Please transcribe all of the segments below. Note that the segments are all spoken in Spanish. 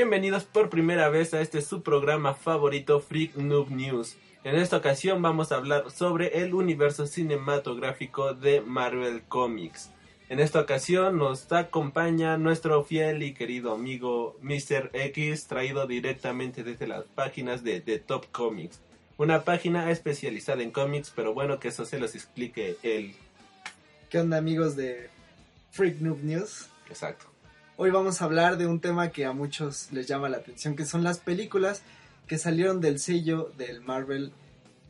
Bienvenidos por primera vez a este su programa favorito Freak Noob News. En esta ocasión vamos a hablar sobre el universo cinematográfico de Marvel Comics. En esta ocasión nos acompaña nuestro fiel y querido amigo Mr. X, traído directamente desde las páginas de The Top Comics. Una página especializada en cómics, pero bueno que eso se los explique él. ¿Qué onda amigos de Freak Noob News? Exacto. Hoy vamos a hablar de un tema que a muchos les llama la atención, que son las películas que salieron del sello del Marvel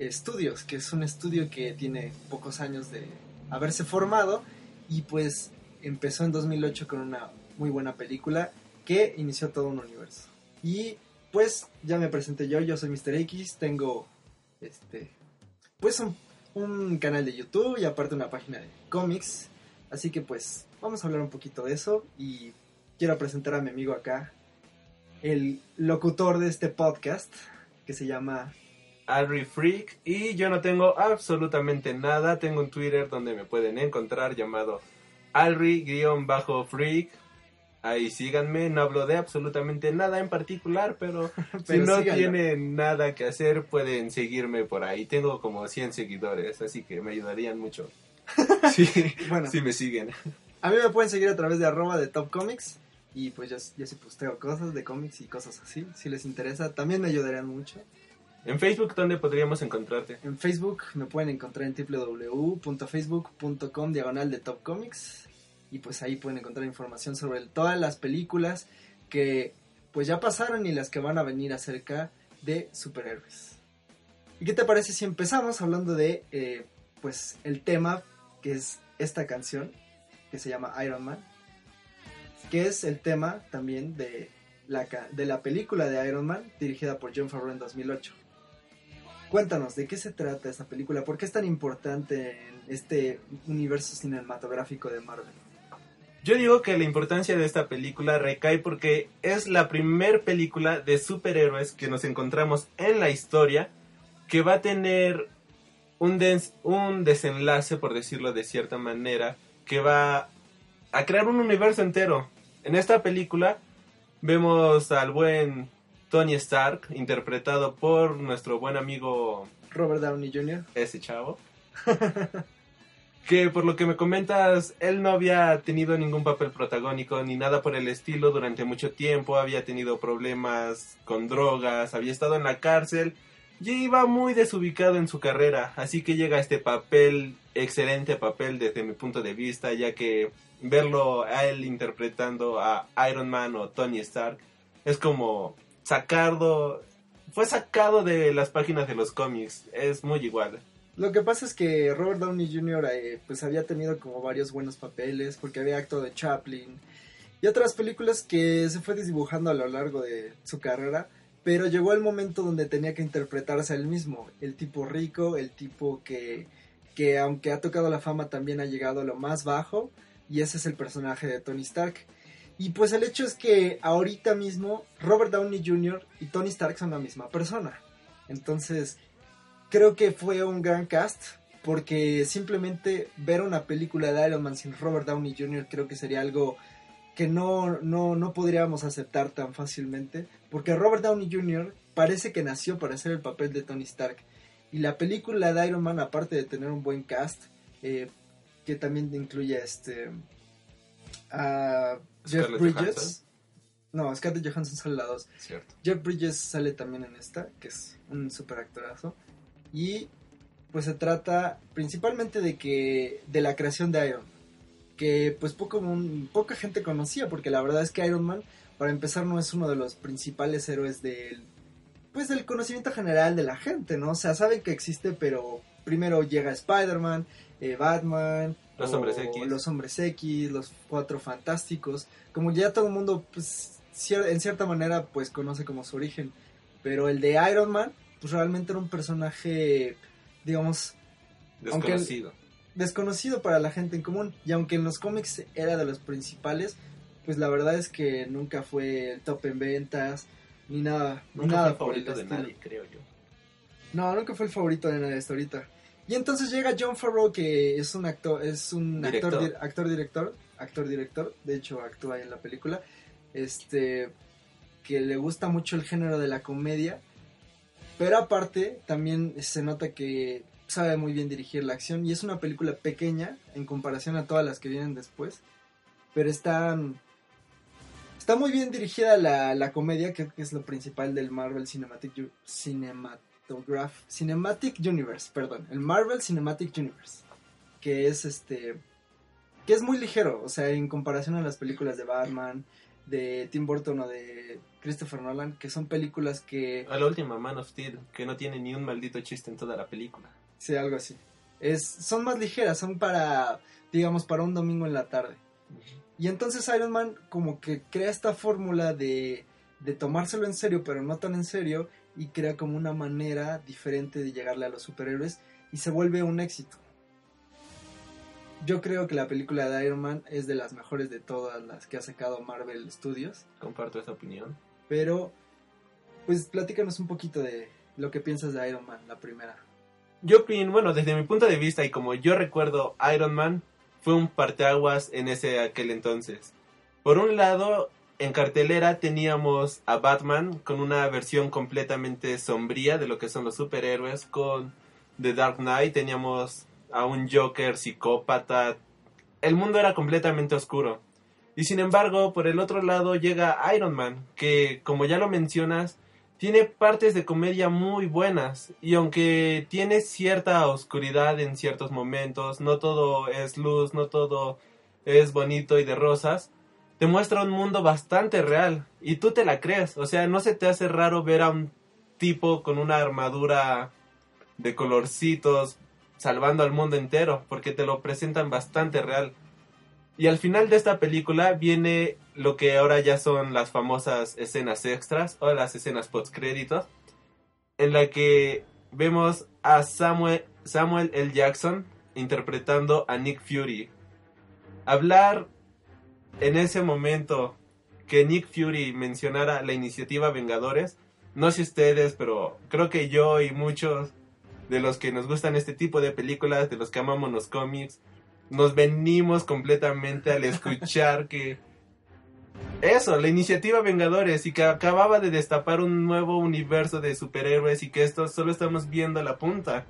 Studios, que es un estudio que tiene pocos años de haberse formado y pues empezó en 2008 con una muy buena película que inició todo un universo. Y pues ya me presenté yo, yo soy Mr. X, tengo este pues un, un canal de YouTube y aparte una página de cómics, así que pues vamos a hablar un poquito de eso y quiero presentar a mi amigo acá, el locutor de este podcast, que se llama... Alri Freak. Y yo no tengo absolutamente nada. Tengo un Twitter donde me pueden encontrar llamado Alri-Freak. Ahí síganme, no hablo de absolutamente nada en particular, pero, si no tienen nada que hacer pueden seguirme por ahí. Tengo como 100 seguidores, así que me ayudarían mucho. sí, bueno, si me siguen. A mí me pueden seguir a través de arroba de Top Comics. Y pues yo, yo sí posteo cosas de cómics y cosas así. Si les interesa, también me ayudarían mucho. En Facebook, ¿dónde podríamos encontrarte? En Facebook me pueden encontrar en www.facebook.com diagonal de Top Comics. Y pues ahí pueden encontrar información sobre todas las películas que pues ya pasaron y las que van a venir acerca de superhéroes. ¿Y qué te parece si empezamos hablando de eh, pues el tema que es esta canción que se llama Iron Man? Que es el tema también de la, de la película de Iron Man dirigida por John Favreau en 2008. Cuéntanos, ¿de qué se trata esta película? ¿Por qué es tan importante en este universo cinematográfico de Marvel? Yo digo que la importancia de esta película recae porque es la primer película de superhéroes que nos encontramos en la historia que va a tener un, un desenlace, por decirlo de cierta manera, que va a crear un universo entero. En esta película vemos al buen Tony Stark, interpretado por nuestro buen amigo Robert Downey Jr. Ese chavo. que por lo que me comentas, él no había tenido ningún papel protagónico ni nada por el estilo durante mucho tiempo, había tenido problemas con drogas, había estado en la cárcel y iba muy desubicado en su carrera, así que llega este papel, excelente papel desde mi punto de vista, ya que verlo a él interpretando a Iron Man o Tony Stark es como sacado, fue sacado de las páginas de los cómics, es muy igual. Lo que pasa es que Robert Downey Jr. Eh, pues había tenido como varios buenos papeles porque había actuado de Chaplin y otras películas que se fue desdibujando a lo largo de su carrera, pero llegó el momento donde tenía que interpretarse a él mismo, el tipo rico, el tipo que, que aunque ha tocado la fama también ha llegado a lo más bajo, y ese es el personaje de Tony Stark. Y pues el hecho es que ahorita mismo Robert Downey Jr. y Tony Stark son la misma persona. Entonces, creo que fue un gran cast porque simplemente ver una película de Iron Man sin Robert Downey Jr. creo que sería algo que no, no, no podríamos aceptar tan fácilmente. Porque Robert Downey Jr. parece que nació para hacer el papel de Tony Stark. Y la película de Iron Man, aparte de tener un buen cast, eh, que también incluye este a Jeff Bridges. No, Scarlett Johansson sale la 2. Jeff Bridges sale también en esta, que es un super actorazo. Y pues se trata principalmente de que de la creación de Iron que pues poco poca gente conocía porque la verdad es que Iron Man para empezar no es uno de los principales héroes del pues del conocimiento general de la gente, ¿no? O sea, saben que existe, pero primero llega Spider-Man, eh, Batman, los hombres X, los hombres X, los cuatro fantásticos, como ya todo el mundo, pues, en cierta manera, pues conoce como su origen, pero el de Iron Man, pues realmente era un personaje, digamos, desconocido, desconocido para la gente en común, y aunque en los cómics era de los principales, pues la verdad es que nunca fue el top en ventas, ni nada, nunca nada fue el favorito de nadie, creo yo. No, nunca fue el favorito de nadie hasta ahorita. Y entonces llega John Favreau, que es un actor, es un actor, actor director, actor director, de hecho actúa en la película. Este que le gusta mucho el género de la comedia, pero aparte también se nota que sabe muy bien dirigir la acción y es una película pequeña en comparación a todas las que vienen después, pero está, está muy bien dirigida la, la comedia, que es lo principal del Marvel Cinematic, Cinematograph, Cinematic Universe, perdón, el Marvel Cinematic Universe, que es este que es muy ligero, o sea, en comparación a las películas de Batman, de Tim Burton o de Christopher Nolan, que son películas que... A la última Man of Steel, que no tiene ni un maldito chiste en toda la película. Sí, algo así. Es, son más ligeras, son para, digamos, para un domingo en la tarde. Y entonces Iron Man como que crea esta fórmula de, de tomárselo en serio, pero no tan en serio, y crea como una manera diferente de llegarle a los superhéroes y se vuelve un éxito. Yo creo que la película de Iron Man es de las mejores de todas las que ha sacado Marvel Studios. Comparto esa opinión. Pero, pues platícanos un poquito de lo que piensas de Iron Man, la primera. Yo opino, bueno, desde mi punto de vista y como yo recuerdo, Iron Man fue un parteaguas en ese aquel entonces. Por un lado, en cartelera teníamos a Batman con una versión completamente sombría de lo que son los superhéroes. Con The Dark Knight teníamos a un Joker psicópata. El mundo era completamente oscuro. Y sin embargo, por el otro lado llega Iron Man, que como ya lo mencionas, tiene partes de comedia muy buenas. Y aunque tiene cierta oscuridad en ciertos momentos, no todo es luz, no todo es bonito y de rosas, te muestra un mundo bastante real. Y tú te la crees. O sea, no se te hace raro ver a un tipo con una armadura de colorcitos salvando al mundo entero, porque te lo presentan bastante real. Y al final de esta película viene lo que ahora ya son las famosas escenas extras o las escenas post créditos, en la que vemos a Samuel, Samuel L. Jackson interpretando a Nick Fury. Hablar en ese momento que Nick Fury mencionara la iniciativa Vengadores, no sé ustedes, pero creo que yo y muchos de los que nos gustan este tipo de películas, de los que amamos los cómics, nos venimos completamente al escuchar que eso, la iniciativa Vengadores y que acababa de destapar un nuevo universo de superhéroes y que esto solo estamos viendo la punta.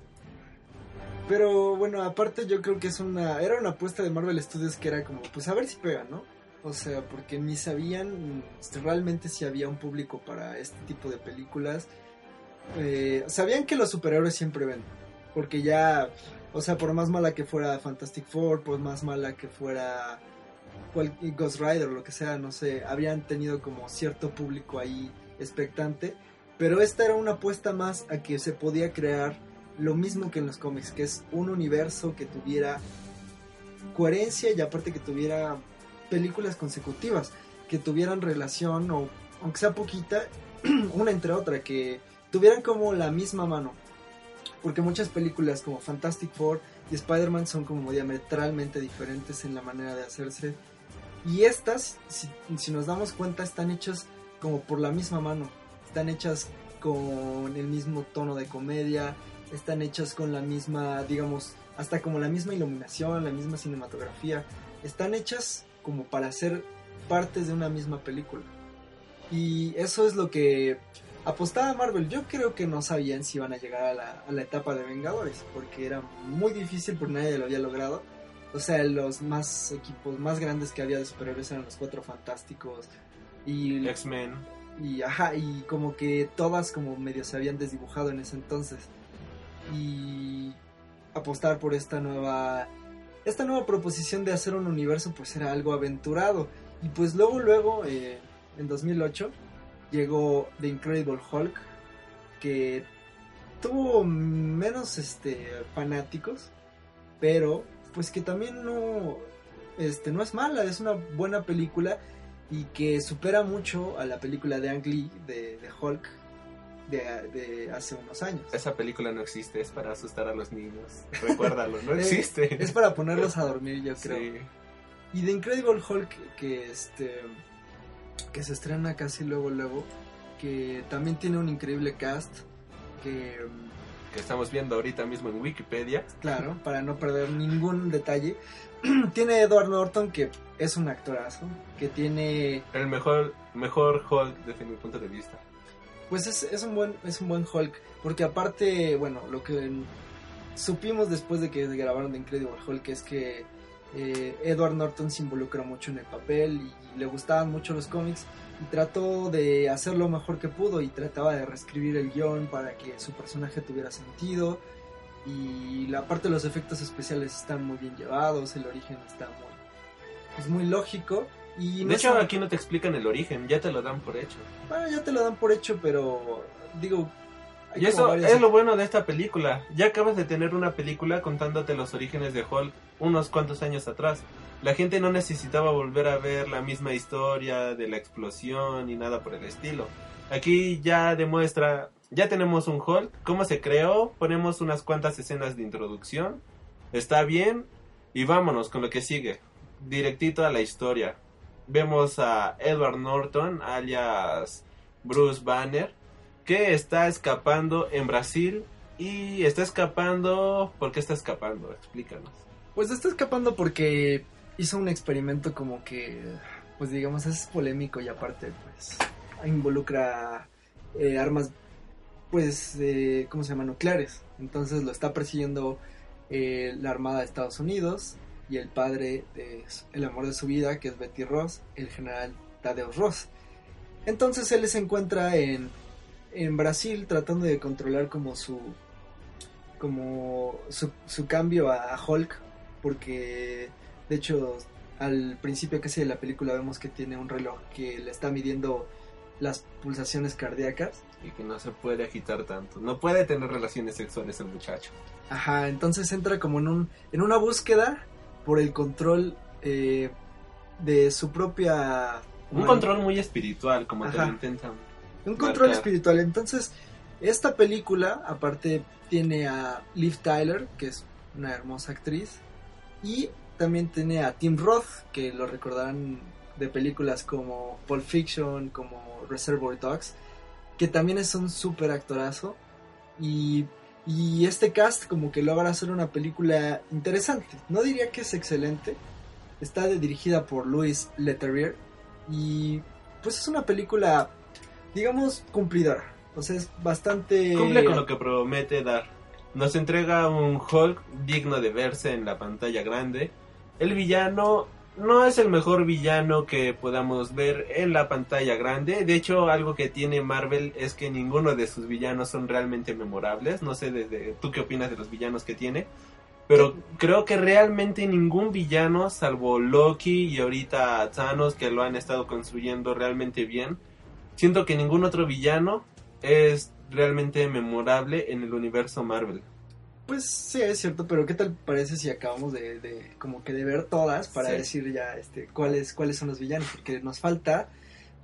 Pero bueno, aparte yo creo que es una era una apuesta de Marvel Studios que era como pues a ver si pega, ¿no? O sea, porque ni sabían realmente si había un público para este tipo de películas eh, sabían que los superhéroes siempre ven. Porque ya, o sea, por más mala que fuera Fantastic Four, por más mala que fuera Ghost Rider o lo que sea, no sé, habían tenido como cierto público ahí expectante. Pero esta era una apuesta más a que se podía crear lo mismo que en los cómics, que es un universo que tuviera coherencia y aparte que tuviera películas consecutivas, que tuvieran relación o aunque sea poquita, una entre otra, que tuvieran como la misma mano. Porque muchas películas como Fantastic Four y Spider-Man son como diametralmente diferentes en la manera de hacerse. Y estas, si, nos damos cuenta, están hechas como por la misma mano. Están hechas con el mismo tono de comedia, están hechas con la misma, digamos, hasta como la misma iluminación, la misma cinematografía. Están hechas como para ser partes de una misma película. Y eso es lo que apostaba Marvel. Yo creo que no sabían si iban a llegar a la, etapa de Vengadores, porque era muy difícil porque nadie lo había logrado. O sea, los más equipos más grandes que había de superhéroes eran los Cuatro Fantásticos y X-Men. Y ajá, y como que todas como medio se habían desdibujado en ese entonces. Y apostar por esta nueva esta nueva proposición de hacer un universo pues era algo aventurado. Y pues luego luego eh, en 2008 llegó The Incredible Hulk, que tuvo menos este fanáticos, pero pues que también no este no es mala, es una buena película y que supera mucho a la película de Ang Lee de, Hulk de, hace unos años. Esa película no existe, es para asustar a los niños. Recuérdalo, no existe. es para ponerlos a dormir, yo creo. Y The Incredible Hulk que este que se estrena casi luego luego, que también tiene un increíble cast, que que estamos viendo ahorita mismo en Wikipedia. Claro, para no perder ningún detalle. tiene Edward Norton, que es un actorazo, que tiene... El mejor, mejor Hulk desde mi punto de vista. Pues es, es, un buen, es un buen Hulk, porque aparte, bueno, lo que supimos después de que grabaron The Incredible Hulk es que eh, Edward Norton se involucró mucho en el papel y le gustaban mucho los cómics y trató de hacer lo mejor que pudo y trataba de reescribir el guion para que su personaje tuviera sentido y la parte de los efectos especiales están muy bien llevados, el origen está muy, pues muy lógico y de hecho aquí no te explican el origen, ya te lo dan por hecho. Bueno, ya te lo dan por hecho, pero digo, y eso es lo bueno de esta película. Ya acabas de tener una película contándote los orígenes de Hulk unos cuantos años atrás. La gente no necesitaba volver a ver la misma historia de la explosión ni nada por el estilo. Aquí ya demuestra, ya tenemos un Hulk, cómo se creó, ponemos unas cuantas escenas de introducción, está bien y vámonos con lo que sigue. Directito a la historia. Vemos a Edward Norton, alias Bruce Banner, que está escapando en Brasil y está escapando... ¿Por qué está escapando? Explícanos. Pues está escapando porque hizo un experimento como que, pues digamos, es polémico y aparte, pues, involucra eh, armas, pues, eh, ¿cómo se llama? Nucleares. Entonces lo está persiguiendo eh, la Armada de Estados Unidos y el padre de el amor de su vida, que es Betty Ross, el general Tadeusz Ross. Entonces él se encuentra en en Brasil tratando de controlar como su como su, cambio a, Hulk porque de hecho al principio casi de la película vemos que tiene un reloj que le está midiendo las pulsaciones cardíacas. Y que no se puede agitar tanto. No puede tener relaciones sexuales el muchacho. Ajá entonces entra como en un en una búsqueda por el control eh, de su propia un control muy espiritual como te lo intentan un control espiritual. Entonces, esta película, aparte, tiene a Liv Tyler, que es una hermosa actriz, y también tiene a Tim Roth, que lo recordarán de películas como Pulp Fiction, como Reservoir Dogs, que también es un súper actorazo. Y, y este cast como que logra hacer una película interesante. No diría que es excelente. Está dirigida por Louis Leterrier. Y pues es una película digamos, cumplidora. O sea, es bastante... Cumple con lo que promete dar. Nos entrega un Hulk digno de verse en la pantalla grande. El villano no es el mejor villano que podamos ver en la pantalla grande. De hecho, algo que tiene Marvel es que ninguno de sus villanos son realmente memorables. No sé desde tú qué opinas de los villanos que tiene. Pero creo que realmente ningún villano, salvo Loki y ahorita Thanos, que lo han estado construyendo realmente bien, siento que ningún otro villano es realmente memorable en el universo Marvel. Pues sí, es cierto, pero ¿qué tal parece si acabamos de, como que de ver todas para decir ya este cuáles cuáles son los villanos? Porque nos falta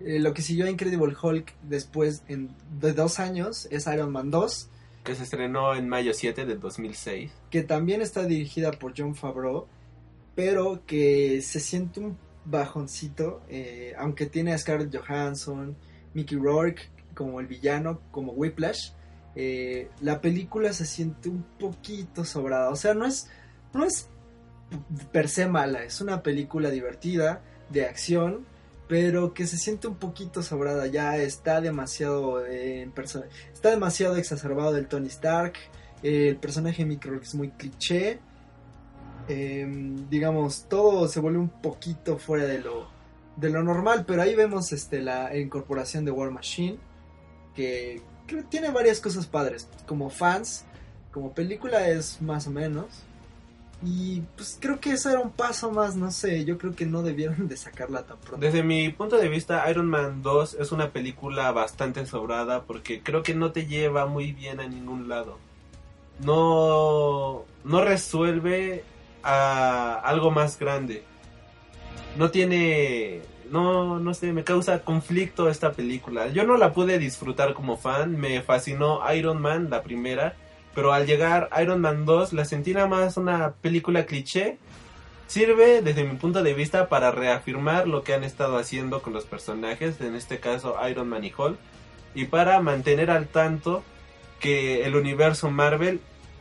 eh, lo que siguió a Incredible Hulk después en, de dos años es Iron Man 2. Que se estrenó en mayo 7 de 2006. Que también está dirigida por John Favreau, pero que se siente un bajoncito, eh, aunque tiene a Scarlett Johansson, Mickey Rourke como el villano, como Whiplash, eh, la película se siente un poquito sobrada. O sea, no es, no es per se mala, es una película divertida, de acción, pero que se siente un poquito sobrada. Ya está demasiado está demasiado exacerbado del Tony Stark. el personaje Rourke es muy cliché. Em, digamos, todo se vuelve un poquito fuera de lo de lo normal, pero ahí vemos este la incorporación de War Machine, que, tiene varias cosas padres, como fans, como película es más o menos. Y pues creo que eso era un paso más, no sé, yo creo que no debieron de sacarla tan pronto. Desde mi punto de vista, Iron Man 2 es una película bastante sobrada porque creo que no te lleva muy bien a ningún lado. No, no resuelve a algo más grande no tiene no, no sé, me causa conflicto esta película. Yo no la pude disfrutar como fan, me fascinó Iron Man, la primera, pero al llegar Iron Man 2 la sentí nada más una película cliché. Sirve desde mi punto de vista para reafirmar lo que han estado haciendo con los personajes, en este caso Iron Man y Hulk, y para mantener al tanto que el universo Marvel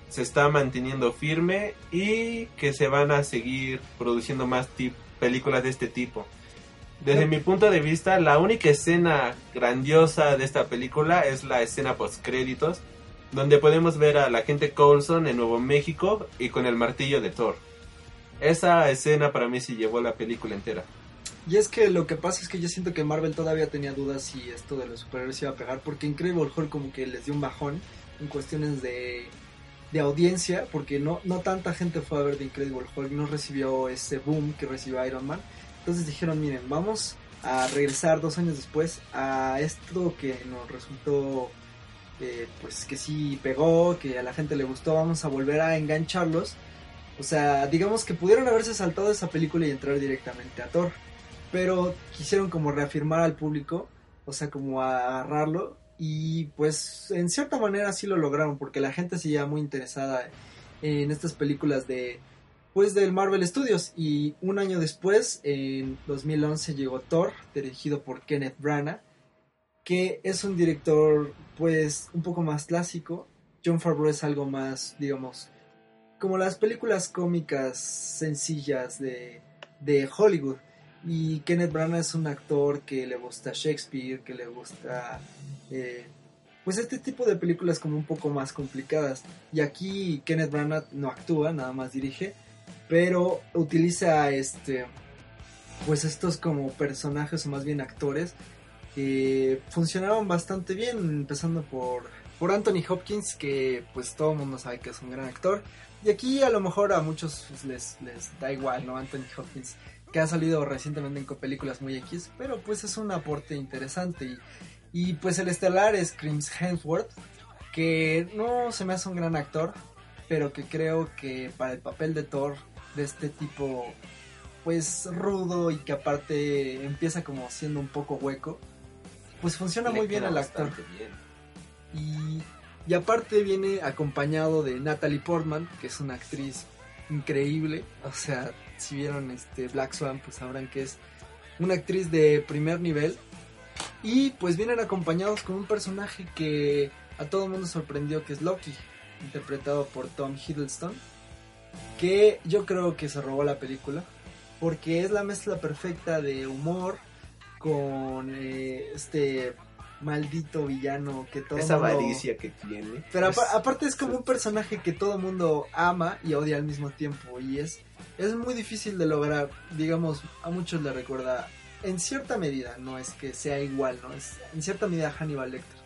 se está manteniendo firme y que se van a seguir produciendo más películas de este tipo. Desde mi punto de vista, la única escena grandiosa de esta película es la escena post créditos, donde podemos ver a la gente Coulson en Nuevo México y con el martillo de Thor. Esa escena para mí sí llevó la película entera. Y es que lo que pasa es que yo siento que Marvel todavía tenía dudas si esto de los superhéroes iba a pegar, porque Incredible Hulk como que les dio un bajón en cuestiones de, de audiencia, porque no, no tanta gente fue a ver The Incredible Hulk, no recibió ese boom que recibió Iron Man. Entonces dijeron, miren, vamos a regresar dos años después a esto que nos resultó, eh, pues que sí pegó, que a la gente le gustó, vamos a volver a engancharlos. O sea, digamos que pudieron haberse saltado esa película y entrar directamente a Thor pero quisieron como reafirmar al público, o sea, como agarrarlo y pues en cierta manera sí lo lograron porque la gente seguía muy interesada en estas películas de pues del Marvel Studios y un año después en 2011 llegó Thor dirigido por Kenneth Branagh que es un director pues un poco más clásico. John Favreau es algo más digamos como las películas cómicas sencillas de, de Hollywood. Y Kenneth Branagh es un actor que le gusta Shakespeare, que le gusta eh, pues este tipo de películas como un poco más complicadas. Y aquí Kenneth Branagh no actúa, nada más dirige, pero utiliza este pues estos como personajes o más bien actores que funcionaron bastante bien, empezando por por Anthony Hopkins, que pues todo el mundo sabe que es un gran actor. Y aquí a lo mejor a muchos les, les da igual, ¿no? Anthony Hopkins que ha salido recientemente en películas muy X, pero pues es un aporte interesante. Y, pues el estelar es Crims Hemsworth, que no se me hace un gran actor, pero que creo que para el papel de Thor, de este tipo, pues rudo y que aparte empieza como siendo un poco hueco, pues funciona muy bien el actor. Y, y aparte viene acompañado de Natalie Portman, que es una actriz increíble, o sea, si vieron este Black Swan, pues sabrán que es una actriz de primer nivel. Y pues vienen acompañados con un personaje que a todo el mundo sorprendió, que es Loki, interpretado por Tom Hiddleston. Que yo creo que se robó la película, porque es la mezcla perfecta de humor con eh, este maldito villano que todo esa avaricia que tiene pero aparte es como un personaje que todo mundo ama y odia al mismo tiempo y es es muy difícil de lograr digamos a muchos le recuerda en cierta medida no es que sea igual no es en cierta medida Hannibal Lecter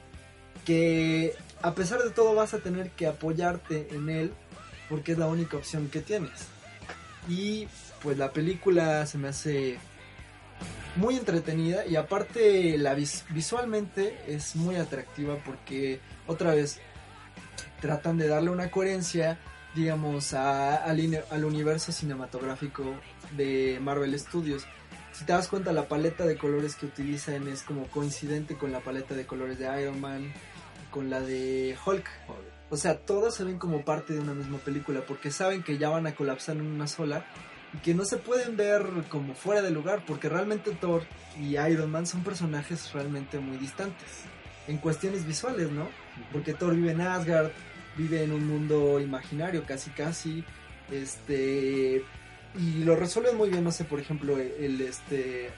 que a pesar de todo vas a tener que apoyarte en él porque es la única opción que tienes. Y pues la película se me hace muy entretenida y aparte la visualmente es muy atractiva porque otra vez tratan de darle una coherencia digamos al, al universo cinematográfico de Marvel Studios. Si te das cuenta la paleta de colores que utilizan es como coincidente con la paleta de colores de Iron Man con la de Hulk o sea todas se ven como parte de una misma película porque saben que ya van a colapsar en una sola y que no se pueden ver como fuera de lugar, porque realmente Thor y Iron Man son personajes realmente muy distantes en cuestiones visuales, ¿no? Porque Thor vive en Asgard, vive en un mundo imaginario casi casi, este y lo resuelven muy bien, no sé, por ejemplo, el este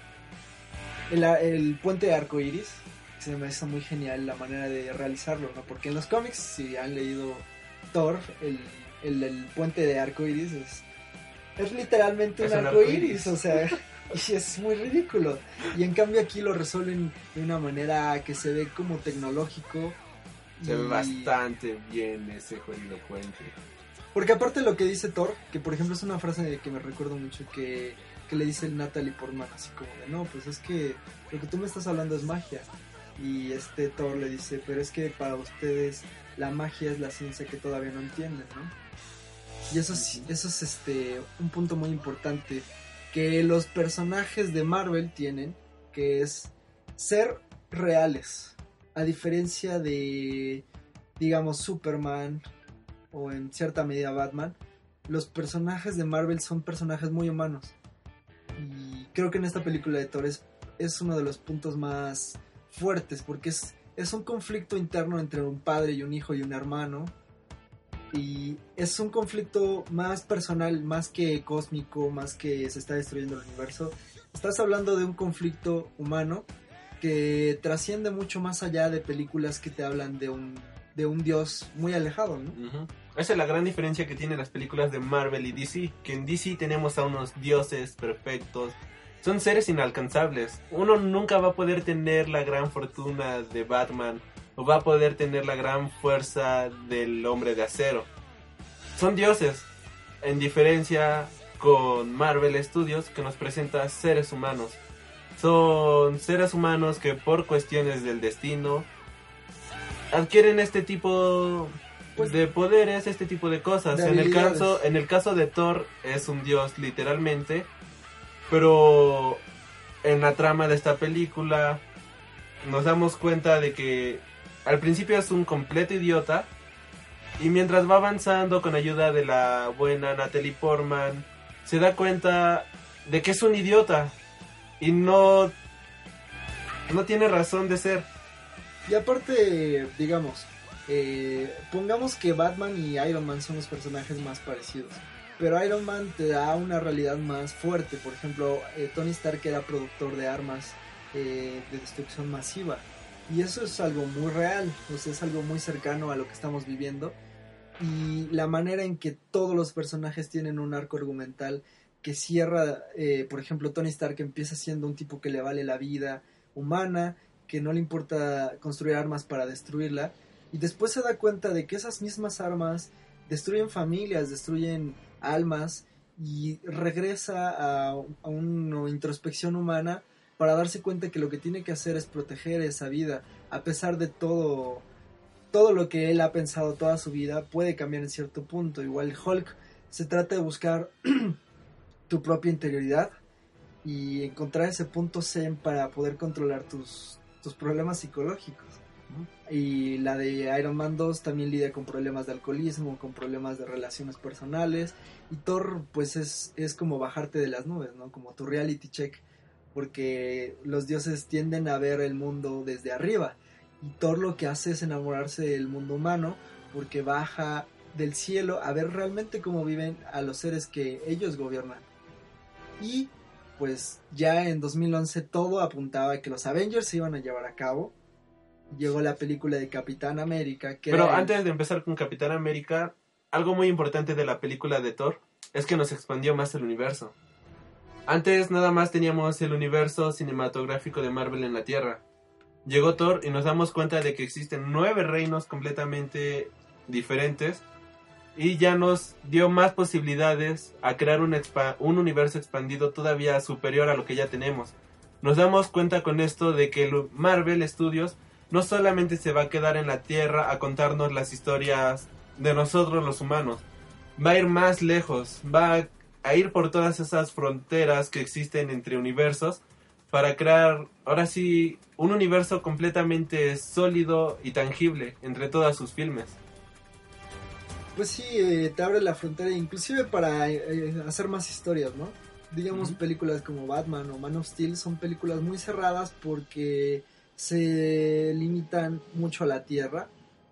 el, el puente de arco iris, se me hizo muy genial la manera de realizarlo, ¿no? Porque en los cómics, si han leído Thor, el, el, el puente de arco iris es es literalmente un arco iris, o sea, y es muy ridículo. Y en cambio aquí lo resuelven de una manera que se ve como tecnológico. Se ve bastante bien ese jodido puente. Porque aparte lo que dice Thor, que por ejemplo es una frase que me recuerdo mucho que, que le dice el Natalie Portman, así como de, no, pues es que lo que tú me estás hablando es magia. Y este Thor le dice, pero es que para ustedes la magia es la ciencia que todavía no entienden, ¿no? Y eso es, eso es este, un punto muy importante que los personajes de Marvel tienen, que es ser reales. A diferencia de, digamos, Superman o en cierta medida Batman, los personajes de Marvel son personajes muy humanos. Y creo que en esta película de Thor es, uno de los puntos más fuertes porque es, es un conflicto interno entre un padre y un hijo y un hermano. Y es un conflicto más personal, más que cósmico, más que se está destruyendo el universo. Estás hablando de un conflicto humano que trasciende mucho más allá de películas que te hablan de un, de un dios muy alejado, ¿no? Ujú. Esa es la gran diferencia que tienen las películas de Marvel y DC, que en DC tenemos a unos dioses perfectos, son seres inalcanzables. Uno nunca va a poder tener la gran fortuna de Batman o va a poder tener la gran fuerza del hombre de acero. Son dioses, en diferencia con Marvel Studios que nos presenta seres humanos. Son seres humanos que por cuestiones del destino adquieren este tipo Pues, de poderes, este tipo de cosas. de en el caso, en el caso de Thor es un dios literalmente, pero en la trama de esta película nos damos cuenta de que al principio es un completo idiota y mientras va avanzando con ayuda de la buena Natalie Portman se da cuenta de que es un idiota y no no tiene razón de ser. Y aparte, digamos, eh, pongamos que Batman y Iron Man son los personajes más parecidos. Pero Iron Man te da una realidad más fuerte. Por ejemplo, eh, Tony Stark era productor de armas eh, de destrucción masiva. Y eso es algo muy real. Es algo muy cercano a lo que estamos viviendo. Y la manera en que todos los personajes tienen un arco argumental que cierra, eh, por ejemplo, Tony Stark empieza siendo un tipo que le vale la vida humana, que no le importa construir armas para destruirla, y después se da cuenta de que esas mismas armas destruyen familias, destruyen almas, y regresa a, una introspección humana para darse cuenta que lo que tiene que hacer es proteger esa vida, a pesar de todo, todo lo que él ha pensado toda su vida, puede cambiar en cierto punto. Igual Hulk se trata de buscar tu propia interioridad y encontrar ese punto zen para poder controlar tus, tus problemas psicológicos. Y la de Iron Man 2 también lidia con problemas de alcoholismo, con problemas de relaciones personales. Y Thor, pues es, es como bajarte de las nubes, ¿no? Como tu reality check. Porque los dioses tienden a ver el mundo desde arriba. Y Thor lo que hace es enamorarse del mundo humano porque baja del cielo a ver realmente cómo viven a los seres que ellos gobiernan. Y pues ya en 2011 todo apuntaba a que los Avengers se iban a llevar a cabo. Llegó la película de Capitán América. Que Pero era el- antes de empezar con Capitán América, algo muy importante de la película de Thor es que nos expandió más el universo. Antes nada más teníamos el universo cinematográfico de Marvel en la Tierra. Llegó Thor y nos damos cuenta de que existen nueve reinos completamente diferentes y ya nos dio más posibilidades a crear un, un universo expandido todavía superior a lo que ya tenemos. Nos damos cuenta con esto de que el Marvel Studios no solamente se va a quedar en la Tierra a contarnos las historias de nosotros los humanos, va a ir más lejos, va a ir por todas esas fronteras que existen entre universos para crear, ahora sí, un universo completamente sólido y tangible entre todas sus filmes. Pues sí, eh, te abre la frontera inclusive para eh, hacer más historias, ¿no? Digamos películas como Batman o Man of Steel son películas muy cerradas porque se limitan mucho a la Tierra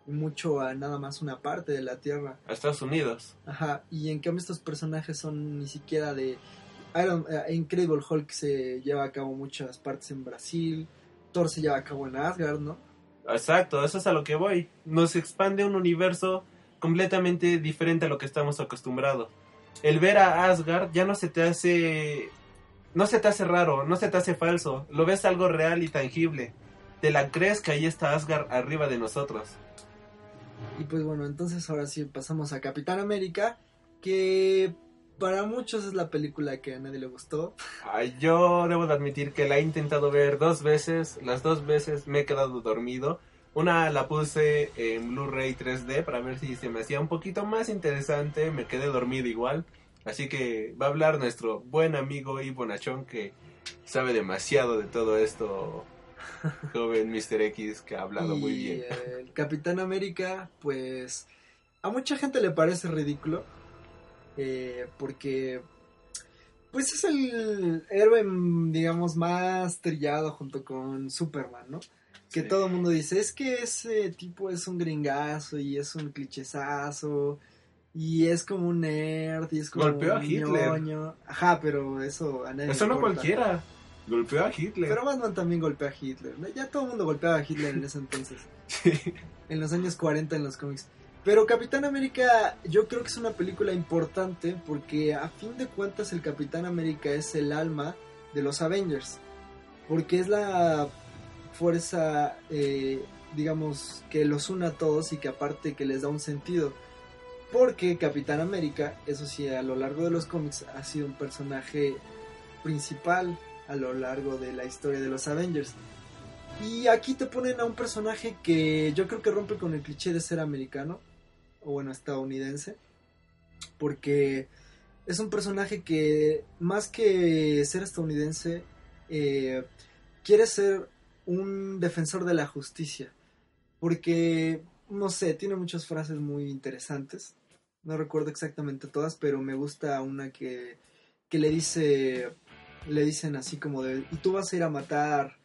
mucho a nada más una parte de la Tierra. A Estados Unidos. Ajá, y en cambio estos personajes son ni siquiera de... Iron, eh, Incredible Hulk se lleva a cabo muchas partes en Brasil, Thor se lleva a cabo en Asgard, ¿no? Exacto, eso es a lo que voy. Nos expande un universo completamente diferente a lo que estamos acostumbrados. El ver a Asgard ya no se te hace no se te hace raro, no se te hace falso, lo ves algo real y tangible. Te la crees que ahí está Asgard arriba de nosotros. Y pues bueno, entonces ahora sí pasamos a Capitán América, que para muchos es la película que a nadie le gustó. Ay, yo debo de admitir que la he intentado ver dos veces, las dos veces me he quedado dormido. Una la puse en Blu-ray 3D para ver si se me hacía un poquito más interesante, me quedé dormido igual. Así que va a hablar nuestro buen amigo y bonachón que sabe demasiado de todo esto, joven Mr. X, que ha hablado y muy bien. el Capitán América, pues a mucha gente le parece ridículo, eh, porque pues es el héroe, digamos, más trillado junto con Superman, ¿no? que Sí. todo el mundo dice, es que ese tipo es un gringazo y es un clichesazo y es como un nerd y es como Golpeó a un Hitler. ñoño". Ajá, pero eso a nadie Eso no importa. cualquiera. Golpeó a Hitler. Pero Batman también golpea a Hitler. Ya todo el mundo golpeaba a Hitler en ese entonces. Sí. En los años 40 en los cómics. Pero Capitán América yo creo que es una película importante porque a fin de cuentas el Capitán América es el alma de los Avengers. Porque es la fuerza, eh, digamos, que los une a todos y que aparte que les da un sentido. Porque Capitán América, eso sí, a lo largo de los cómics ha sido un personaje principal a lo largo de la historia de los Avengers. Y aquí te ponen a un personaje que yo creo que rompe con el cliché de ser americano, o bueno, estadounidense, porque es un personaje que más que ser estadounidense, eh, quiere ser un defensor de la justicia, porque, no sé, tiene muchas frases muy interesantes, no recuerdo exactamente todas, pero me gusta una que, que le dice, le dicen así como de, ¿y tú vas a ir a matar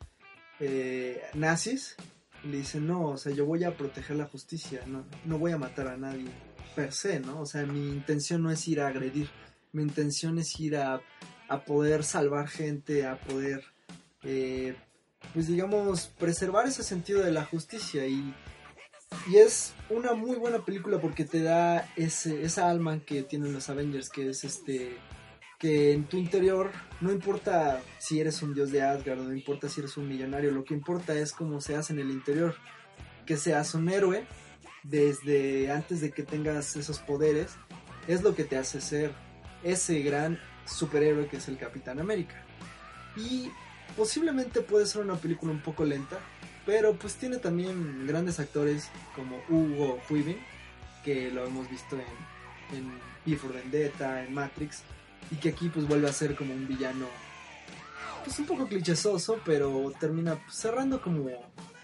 eh, nazis? Y le dicen, no, o sea, yo voy a proteger la justicia, no, no voy a matar a nadie per se, ¿no? O sea, mi intención no es ir a agredir, mi intención es ir a, a poder salvar gente, a poder, eh, pues digamos, preservar ese sentido de la justicia y, y es una muy buena película porque te da ese, esa alma que tienen los Avengers, que es este que en tu interior no importa si eres un dios de Asgard, no importa si eres un millonario, lo que importa es cómo se hace en el interior, que seas un héroe desde antes de que tengas esos poderes, es lo que te hace ser ese gran superhéroe que es el Capitán América. Y posiblemente puede ser una película un poco lenta, pero pues tiene también grandes actores como Hugo Weaving, que lo hemos visto en, en V for Vendetta, en Matrix, y que aquí pues vuelve a ser como un villano pues un poco clichesoso, pero termina cerrando como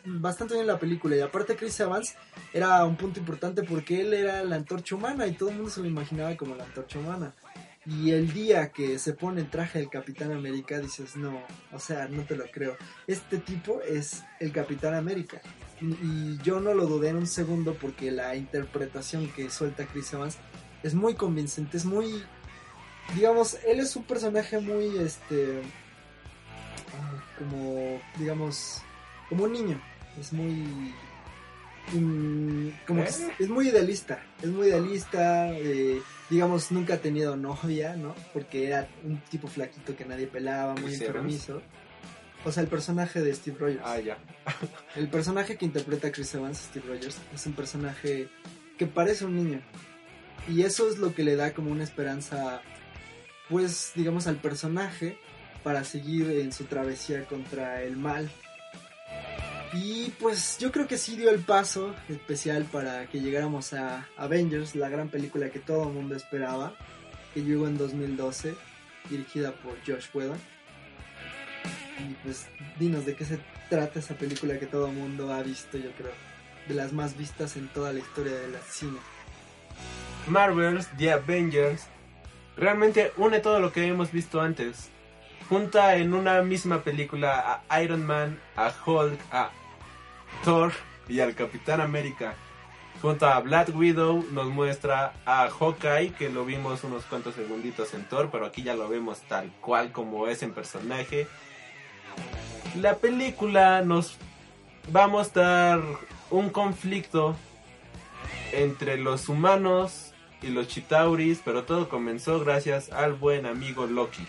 bastante bien la película. Y aparte Chris Evans era un punto importante porque él era la antorcha humana y todo el mundo se lo imaginaba como la antorcha humana. Y el día que se pone el traje del Capitán América dices, no, o sea, no te lo creo. Este tipo es el Capitán América. Y yo no lo dudé en un segundo porque la interpretación que suelta Chris Evans es muy convincente, es muy... Digamos, él es un personaje muy, este... ah, Como, digamos, como un niño. Es muy... mm, como que es, ¿Eh? es muy idealista. Es muy idealista. eh, digamos, nunca ha tenido novia, ¿no? Porque era un tipo flaquito que nadie pelaba, muy Evans. enfermizo. O sea, el personaje de Steve Rogers. Ah, ya. El personaje que interpreta a Chris Evans, Steve Rogers, es un personaje que parece un niño. Y eso es lo que le da como una esperanza, pues, digamos, al personaje para seguir en su travesía contra el mal. Y pues yo creo que sí dio el paso especial para que llegáramos a Avengers, la gran película que todo el mundo esperaba, que llegó en 2012, dirigida por Josh Whedon. Y pues dinos de qué se trata esa película que todo el mundo ha visto, yo creo, de las más vistas en toda la historia de la cine. Marvel's The Avengers realmente une todo lo que hemos visto antes. Junta en una misma película a Iron Man, a Hulk, a Thor y al Capitán América. Junto a Black Widow nos muestra a Hawkeye, que lo vimos unos cuantos segunditos en Thor, pero aquí ya lo vemos tal cual como es en personaje. La película nos va a mostrar un conflicto entre los humanos y los Chitauris, pero todo comenzó gracias al buen amigo Loki.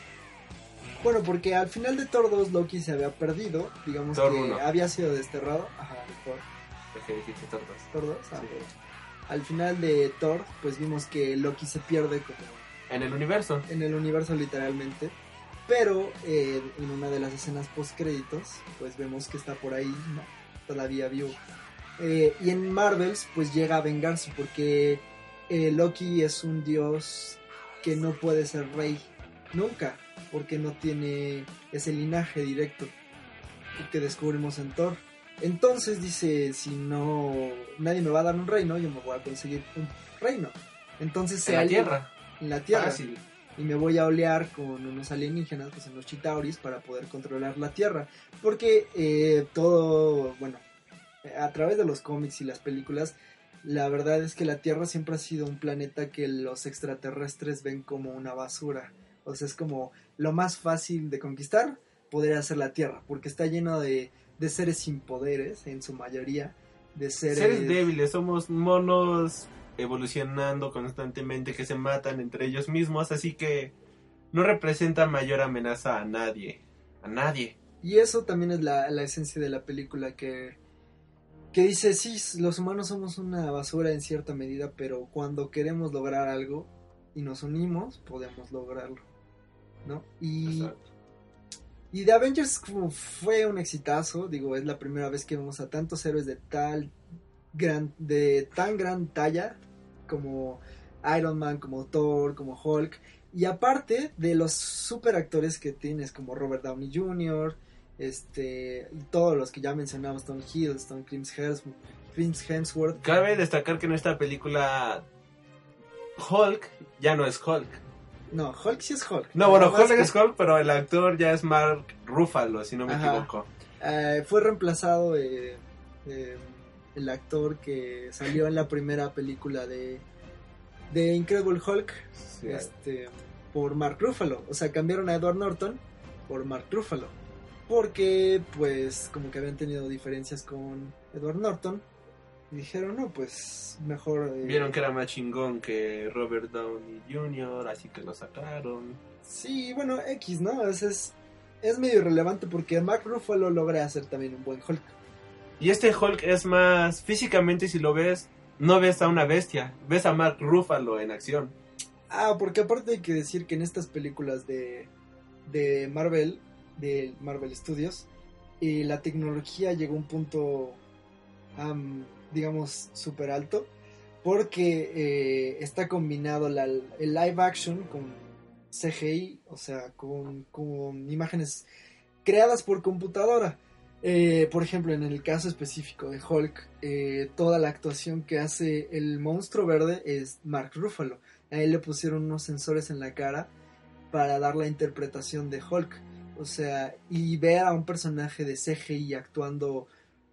Bueno, porque al final de Thor 2 Loki se había perdido, digamos Thor que había sido desterrado. Ajá, de Thor, Porque dijiste Thor dos. Thor 2, ah, Sí. Al final de Thor, pues vimos que Loki se pierde como En el universo. en el universo literalmente. Pero eh, en una de las escenas post créditos, pues vemos que está por ahí, ¿no? Todavía vivo. Eh, y en Marvels, pues llega a vengarse porque eh, Loki es un dios que no puede ser rey nunca, porque no tiene ese linaje directo que descubrimos en Thor. Entonces dice, si no, nadie me va a dar un reino, yo me voy a conseguir un reino. Entonces En la Tierra. En la Tierra. Fácil. y me voy a olear con unos alienígenas, que son los Chitauris, para poder controlar la Tierra. Porque eh, todo, bueno, a través de los cómics y las películas, la verdad es que la Tierra siempre ha sido un planeta que los extraterrestres ven como una basura. O sea, es como lo más fácil de conquistar, podría ser la Tierra, porque está lleno de, de seres sin poderes, en su mayoría, de seres... Seres débiles, somos monos evolucionando constantemente que se matan entre ellos mismos, así que no representa mayor amenaza a nadie, a nadie. Y eso también es la, la esencia de la película que, que dice, sí, los humanos somos una basura en cierta medida, pero cuando queremos lograr algo y nos unimos, podemos lograrlo, ¿no? Y, Exacto. y The Avengers como fue un exitazo, digo, es la primera vez que vemos a tantos héroes de tal gran, de tan gran talla como Iron Man, como Thor, como Hulk, y aparte de los super actores que tienes como Robert Downey Jr., este, y todos los que ya mencionamos, Tom Hiddleston, Chris Hemsworth, Cabe destacar que en esta película Hulk ya no es Hulk. no, Hulk sí es Hulk. No, bueno, Hulk que, es Hulk, pero el actor ya es Mark Ruffalo, si no me Ajá. equivoco. eh, fue reemplazado eh, eh, el actor que salió en la primera película de, de Incredible Hulk, Sí. este, por Mark Ruffalo. O sea, cambiaron a Edward Norton por Mark Ruffalo. Porque, pues, como que habían tenido diferencias con Edward Norton. Y dijeron, no, pues, mejor... eh, Vieron que era más chingón que Robert Downey Jr., así que lo sacaron. Sí, bueno, X, ¿no? Es, es, es medio irrelevante porque Mark Ruffalo logra hacer también un buen Hulk. Y este Hulk es más, físicamente si lo ves, no ves a una bestia, ves a Mark Ruffalo en acción. Ah, porque aparte hay que decir que en estas películas de, de Marvel, de Marvel Studios, eh, la tecnología llegó a un punto, am, digamos, súper alto, porque eh, está combinado la- el live action con CGI, o sea, con, con imágenes creadas por computadora. Eh, por ejemplo, en el caso específico de Hulk, eh, toda la actuación que hace el monstruo verde es Mark Ruffalo. A él le pusieron unos sensores en la cara para dar la interpretación de Hulk. O sea, y ver a un personaje de CGI actuando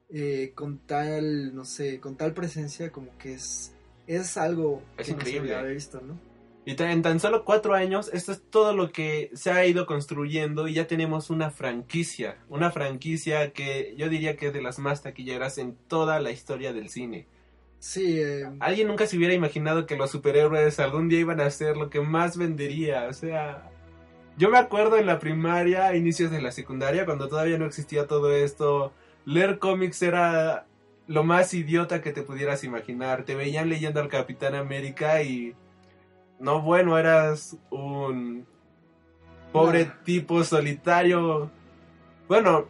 eh, con tal, no sé, con tal presencia, como que es, es algo Es que no se increíble. visto, ¿no? Y en tan solo cuatro años, esto es todo lo que se ha ido construyendo y ya tenemos una franquicia. Una franquicia que yo diría que es de las más taquilleras en toda la historia del cine. Sí, eh, Alguien nunca se hubiera imaginado que los superhéroes algún día iban a ser lo que más vendería. O sea, yo me acuerdo en la primaria, inicios de la secundaria, cuando todavía no existía todo esto, leer cómics era lo más idiota que te pudieras imaginar. Te veían leyendo al Capitán América y... No, bueno, eras un pobre tipo solitario. Bueno,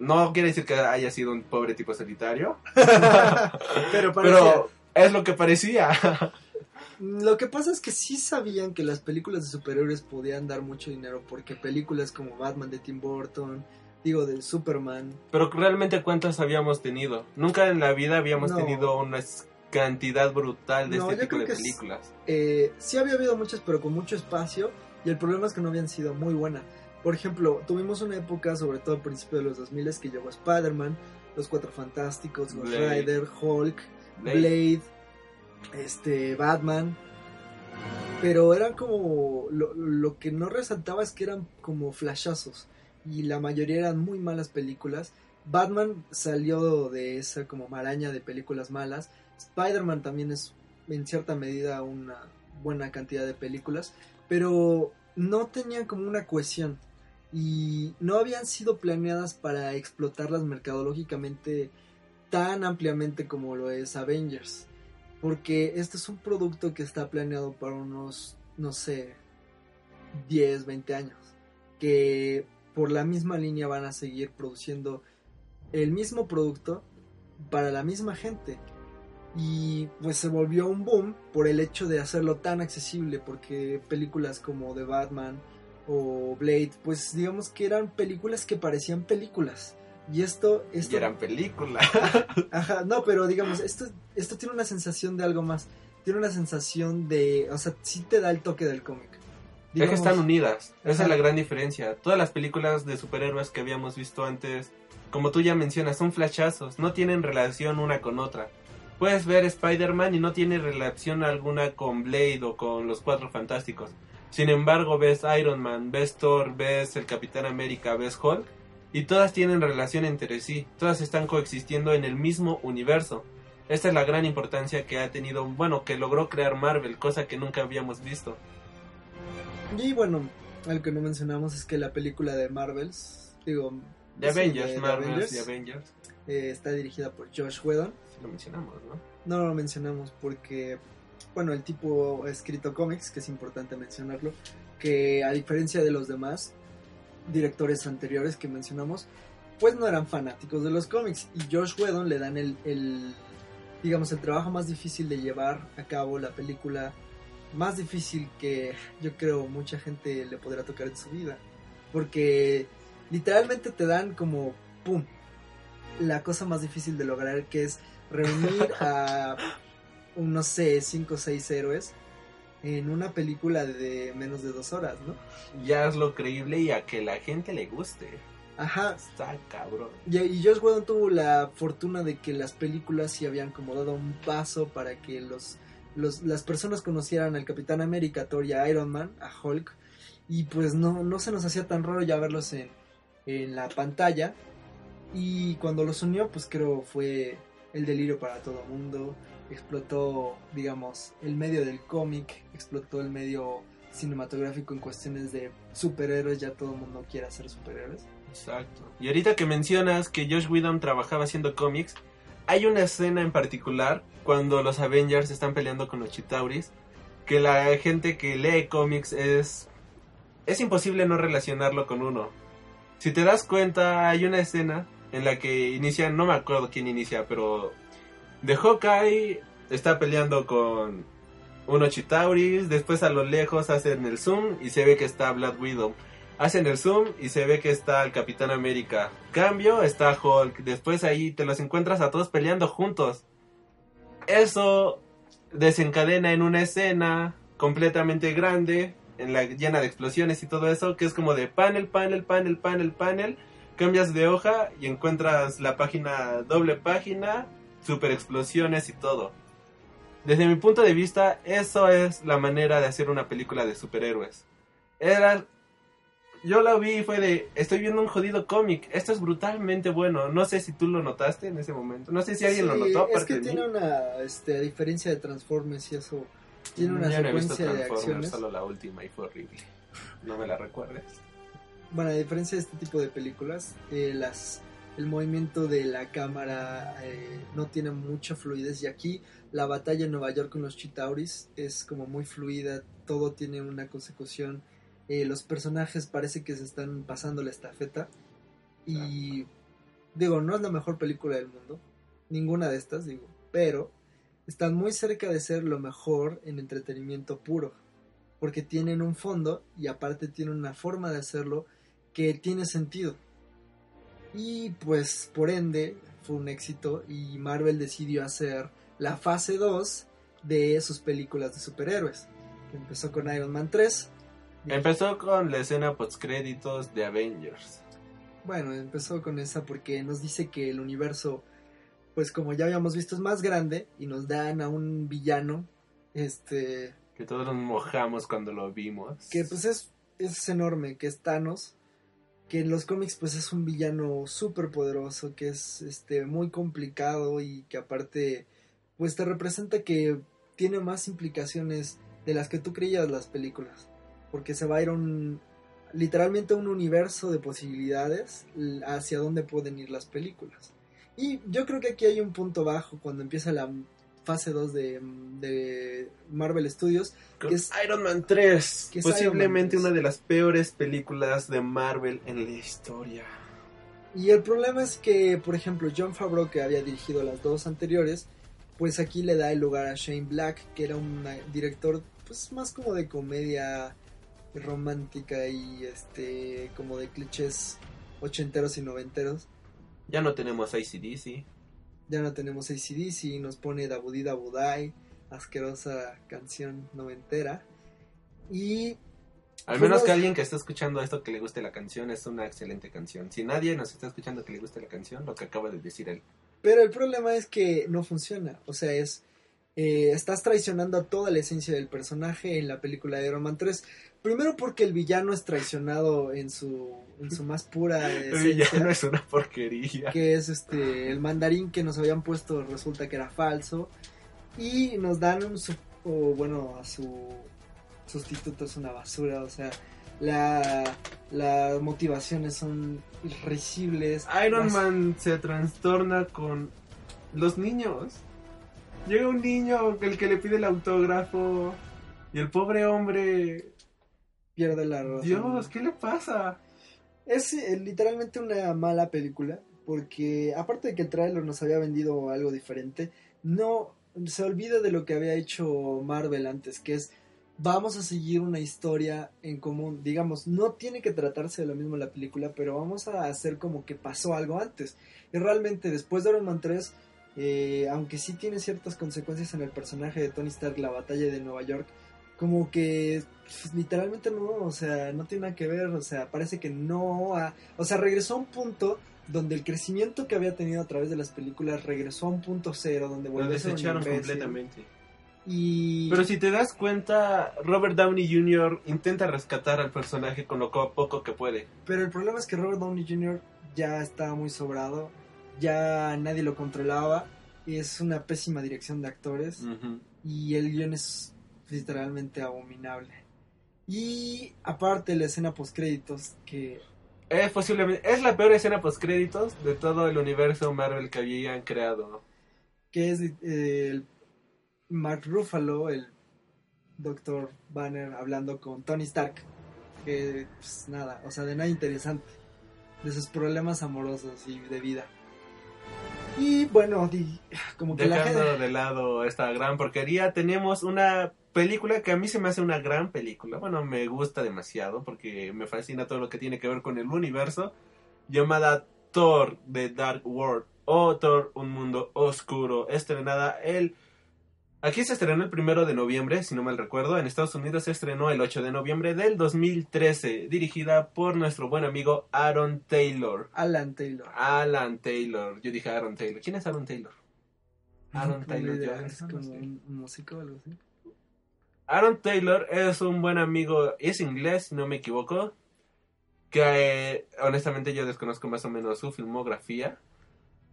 no quiere decir que haya sido un pobre tipo solitario. pero. Pero es lo que parecía. Lo que pasa es que sí sabían que las películas de superhéroes podían dar mucho dinero porque películas como Batman de Tim Burton, digo de Superman, Pero realmente cuántas habíamos tenido. Nunca en la vida habíamos No. tenido una cantidad brutal de No, este tipo de películas. eh, sí había habido muchas, pero con mucho espacio. Y el problema es que no habían sido muy buenas. Por ejemplo, tuvimos una época, sobre todo al principio de los 2000, que llegó Spider-Man, Los Cuatro Fantásticos, Ghost. Rider, Hulk, Blade. Blade, este, Batman. Pero eran como. Lo, lo que no resaltaba es que eran como flashazos. Y la mayoría eran muy malas películas. Batman salió de esa como maraña de películas malas. Spider-Man también es en cierta medida una buena cantidad de películas. Pero no tenían como una cohesión. Y no habían sido planeadas para explotarlas mercadológicamente tan ampliamente como lo es Avengers. Porque este es un producto que está planeado para unos, no sé, 10, 20 años. Que por la misma línea van a seguir produciendo el mismo producto para la misma gente. Y pues se volvió un boom por el hecho de hacerlo tan accesible. Porque películas como The Batman o Blade, pues digamos que eran películas que parecían películas. Y esto, esto Y eran películas. Ajá, no, pero digamos, esto, esto tiene una sensación de algo más. Tiene una sensación de. O sea, sí te da el toque del cómic. Es que están unidas, esa es la gran diferencia. Todas las películas de superhéroes que habíamos visto antes, como tú ya mencionas, son flashazos, no tienen relación una con otra. Puedes ver Spider-Man y no tiene relación alguna con Blade o con los Cuatro Fantásticos. Sin embargo, ves Iron Man, ves Thor, ves el Capitán América, ves Hulk, y todas tienen relación entre sí, todas están coexistiendo en el mismo universo. Esta es la gran importancia que ha tenido, bueno, que logró crear Marvel, cosa que nunca habíamos visto. Y bueno, algo que no mencionamos es que la película de Marvels, digo... De Avengers, Marvels y Avengers. Eh, está dirigida por Josh Whedon. Sí lo mencionamos, ¿no? No lo mencionamos porque, bueno, el tipo ha escrito cómics, que es importante mencionarlo, que a diferencia de los demás directores anteriores que mencionamos, pues no eran fanáticos de los cómics. Y Josh Whedon le dan el, el digamos, el trabajo más difícil de llevar a cabo la película más difícil que yo creo mucha gente le podrá tocar en su vida. Porque literalmente te dan como, ¡pum! La cosa más difícil de lograr que es reunir a, no sé, cinco o seis héroes en una película de menos de dos horas, ¿no? Ya es lo creíble y a que la gente le guste. Ajá. Está cabrón. Y, y Josh Whedon tuvo la fortuna de que las películas sí habían como dado un paso para que los las personas conocieran al Capitán América, Thor y a Iron Man, a Hulk, y pues no, no se nos hacía tan raro ya verlos en, en la pantalla. Y cuando los unió, pues creo fue el delirio para todo el mundo. Explotó, digamos, el medio del cómic, explotó el medio cinematográfico en cuestiones de superhéroes, ya todo el mundo quiere hacer superhéroes. Exacto. Y ahorita que mencionas que Josh Whedon trabajaba haciendo cómics, hay una escena en particular cuando los Avengers están peleando con los Chitauris que la gente que lee cómics es es imposible no relacionarlo con uno. Si te das cuenta, hay una escena en la que inicia, no me acuerdo quién inicia, pero de Hawkeye está peleando con unos Chitauris, después a lo lejos hacen el zoom y se ve que está Black Widow. Hacen el zoom y se ve que está el Capitán América. Cambio, está Hulk. Después ahí te los encuentras a todos peleando juntos. Eso desencadena en una escena completamente grande, en la llena de explosiones y todo eso, que es como de panel, panel, panel, panel, panel. Cambias de hoja y encuentras la página, doble página, super explosiones y todo. Desde mi punto de vista, eso es la manera de hacer una película de superhéroes. Era yo la vi y fue de, estoy viendo un jodido cómic, esto es brutalmente bueno. No sé si tú lo notaste en ese momento, no sé si alguien lo notó. Es que tiene una este, diferencia de Transformers y eso, tiene una secuencia de acciones. solo la última y fue horrible. No me la recuerdes. Bueno, a diferencia de este tipo de películas, eh, las el movimiento de la cámara eh, no tiene mucha fluidez y aquí la batalla en Nueva York con los Chitauris es como muy fluida, todo tiene una consecución eh, los personajes parece que se están pasando la estafeta. Y digo, no es la mejor película del mundo. Ninguna de estas, digo. Pero están muy cerca de ser lo mejor en entretenimiento puro. Porque tienen un fondo y aparte tienen una forma de hacerlo que tiene sentido. Y pues por ende fue un éxito y Marvel decidió hacer la fase 2 de sus películas de superhéroes. Empezó con Iron Man 3 Empezó con la escena post créditos de Avengers. Bueno, empezó con esa porque nos dice que el universo, pues como ya habíamos visto, es más grande y nos dan a un villano, este... Que todos nos mojamos cuando lo vimos. Que pues es, es enorme, que es Thanos, que en los cómics pues es un villano súper poderoso, que es este muy complicado y que aparte pues te representa que tiene más implicaciones de las que tú creías las películas porque se va a ir un literalmente un universo de posibilidades hacia donde pueden ir las películas. Y yo creo que aquí hay un punto bajo cuando empieza la fase 2 de, Marvel Studios, que es Iron Man 3, posiblemente una de las peores películas de Marvel en la historia. Y el problema es que, por ejemplo, John Favreau, que había dirigido las dos anteriores, pues aquí le da el lugar a Shane Black, que era un director pues más como de comedia romántica y este como de clichés ochenteros y noventeros. Ya no tenemos ACDC. Ya no tenemos ACDC, nos pone Dabudi Dabudai, asquerosa canción noventera. Y Al menos que alguien que esté escuchando esto que le guste la canción es una excelente canción. Si nadie nos está escuchando que le guste la canción, lo que acaba de decir él. Pero el problema es que no funciona. O sea, es. eh, estás traicionando a toda la esencia del personaje en la película de Iron Man 3. Primero porque el villano es traicionado en su, en su más pura El villano es una porquería. que es este el mandarín que nos habían puesto resulta que era falso y nos dan un su- o, bueno a su sustituto es una basura o sea la las motivaciones son irrisibles Iron Las- Man se trastorna con los niños. Llega un niño, el que le pide el autógrafo, y el pobre hombre... pierde la razón Dios, ¿qué le pasa? es eh, literalmente una mala película porque aparte de que el trailer nos había vendido algo diferente no se olvida de lo que había hecho Marvel antes que es vamos a seguir una historia en común. Digamos no tiene que tratarse de lo mismo la película pero vamos a hacer como que pasó algo antes. Y realmente después de Iron Man 3 eh, aunque sí tiene ciertas consecuencias en el personaje de Tony Stark la batalla de Nueva York como que pues, literalmente no, o sea, no tiene nada que ver, o sea, parece que no, ha- o sea, regresó a un punto donde el crecimiento que había tenido a través de las películas regresó a un punto cero, donde Lo volvió a ser un desecharon imbécil. completamente. Y Pero si te das cuenta, Robert Downey Jr. intenta rescatar al personaje con lo co- poco que puede. pero el problema es que Robert Downey Jr. ya estaba muy sobrado, ya nadie lo controlaba, es una pésima dirección de actores. Y el guion es literalmente abominable. Y aparte la escena post créditos que Es posiblemente, es la peor escena post créditos de todo el universo Marvel que habían creado. que es eh, el Mark Ruffalo, el Dr. Banner hablando con Tony Stark, que pues nada, o sea, de nada interesante, de sus problemas amorosos y de vida. Y bueno, como que la Dejando gente... de lado esta gran porquería, tenemos una película que a mí se me hace una gran película. Bueno, me gusta demasiado porque me fascina todo lo que tiene que ver con el universo. Llamada Thor The Dark World o Thor Un Mundo Oscuro. Estrenada el... Aquí se estrenó el primero de noviembre, si no mal recuerdo. En Estados Unidos se estrenó el 8 de noviembre del 2013. Dirigida por nuestro buen amigo Aaron Taylor. Alan Taylor. Alan Taylor. Yo dije Aaron Taylor. ¿Quién es Aaron Taylor? Tengo Taylor Jones, es como un músico o algo así. Aaron Taylor es un buen amigo, es inglés, si no me equivoco. Que eh, honestamente yo desconozco más o menos su filmografía.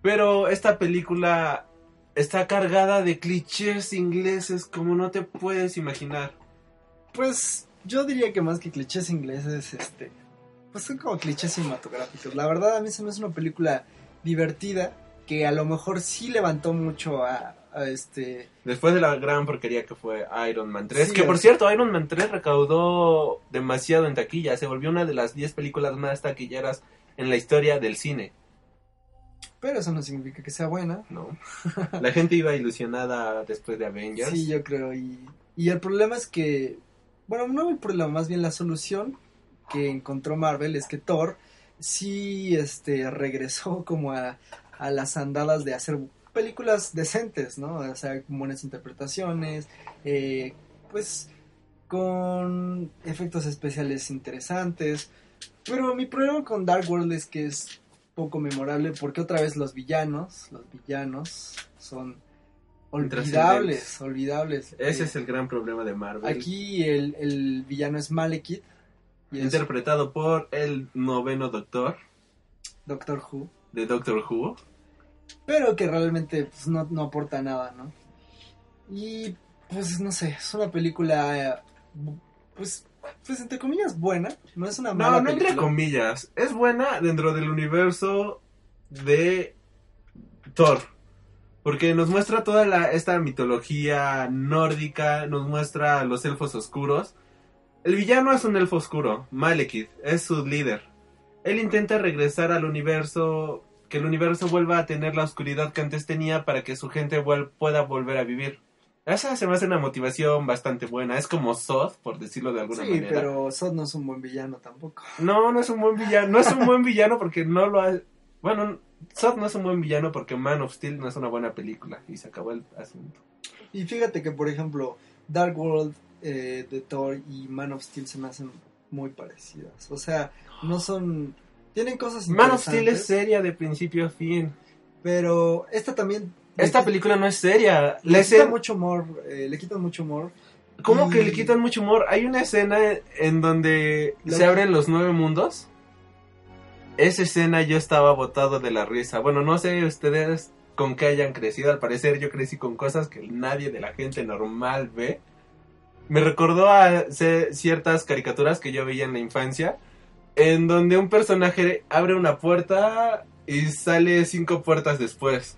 Pero esta película está cargada de clichés ingleses como no te puedes imaginar. Pues yo diría que más que clichés ingleses, este, pues son como clichés cinematográficos. La verdad a mí se me hace una película divertida que a lo mejor sí levantó mucho a, este, Después de la gran porquería que fue Iron Man 3. Sí, que por cierto, Iron Man 3 recaudó demasiado en taquilla. Se volvió una de las 10 películas más taquilleras en la historia del cine. pero eso no significa que sea buena. ¿no? La gente iba ilusionada después de Avengers. Sí, yo creo y, y el problema es que, bueno, no el problema, más bien la solución que encontró Marvel es que Thor sí, este, regresó como a, a las andadas de hacer películas decentes, ¿no? O sea, con buenas interpretaciones, eh, pues con efectos especiales interesantes. Pero mi problema con Dark World es que es poco memorable porque otra vez los villanos, los villanos son olvidables, olvidables. Ese Eh, es el gran problema de Marvel. Aquí el, el villano es Malekith y es Interpretado por el noveno doctor Doctor Who. de Doctor Who. Pero que realmente pues, no, no aporta nada, ¿no? Y pues no sé, es una película, eh, pues, pues entre comillas buena, no es una mala No, no entre película. comillas. Es buena dentro del universo de Thor. Porque nos muestra toda la, esta mitología nórdica, nos muestra a los elfos oscuros. El villano es un elfo oscuro, Malekith, es su líder. Él intenta regresar al universo, que el universo vuelva a tener la oscuridad que antes tenía para que su gente vuel- pueda volver a vivir. Esa se me hace una motivación bastante buena. Es como Soth, por decirlo de alguna Sí, manera. pero Sod no es un buen villano tampoco. No, no es un buen villano. No es un buen villano porque no lo ha... Bueno, Sod no es un buen villano porque Man of Steel no es una buena película. Y se acabó el asunto. Y fíjate que, por ejemplo, Dark World eh, de Thor y Man of Steel se me hacen muy parecidas. O sea, no son... Tienen cosas Man of Steel es seria de principio a fin. pero esta también... Esta película no es seria. Le escena- quitan mucho humor, eh, le quitan mucho humor. ¿Cómo que Y- le quitan mucho humor? Hay una escena en donde se abren los nueve mundos. Esa escena yo estaba botado de la risa. Bueno, no sé ustedes con qué hayan crecido. Al parecer yo crecí con cosas que nadie de la gente normal ve. Me recordó a ciertas caricaturas que yo veía en la infancia. En donde un personaje abre una puerta y sale cinco puertas después.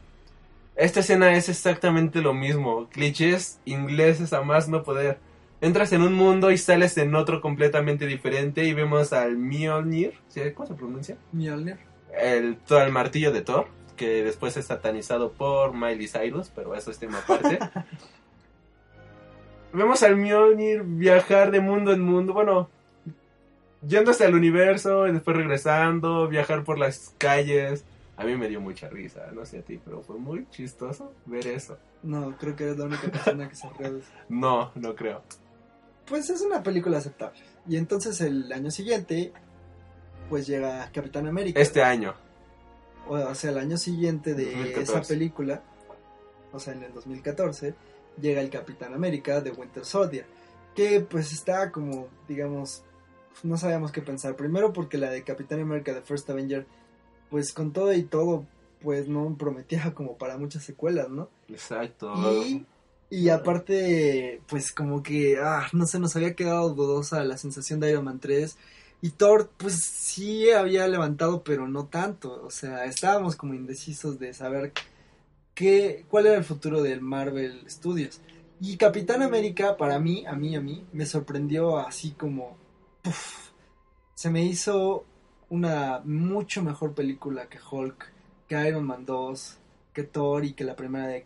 Esta escena es exactamente lo mismo. Clichés ingleses a más no poder. Entras en un mundo y sales en otro completamente diferente y vemos al Mjolnir, ¿sí? ¿cómo se pronuncia? Mjolnir. El, todo el martillo de Thor, que después es satanizado por Miley Cyrus, pero eso es tema aparte. vemos al Mjolnir viajar de mundo en mundo, bueno, yéndose al universo y después regresando, viajar por las calles. A mí me dio mucha risa, no sé a ti, pero fue muy chistoso ver eso. No, creo que eres la única persona que se ríe. No, no creo. Pues es una película aceptable. Y entonces el año siguiente, pues llega Capitán América. Este año. O sea, el año siguiente de 2014. esa película, o sea, en el 2014, llega el Capitán América de Winter Soldier. Que pues está como, digamos, no sabíamos qué pensar. Primero porque la de Capitán América de First Avenger, pues con todo y todo, pues no prometía como para muchas secuelas, ¿no? Exacto. Y, y aparte, pues como que, ah, no sé, nos había quedado dudosa la sensación de Iron Man 3. Y Thor, pues sí había levantado, pero no tanto. O sea, estábamos como indecisos de saber qué, cuál era el futuro del Marvel Studios. Y Capitán América, para mí, a mí, a mí, me sorprendió así como... se me hizo una mucho mejor película que Hulk, que Iron Man 2, que Thor y que la primera de,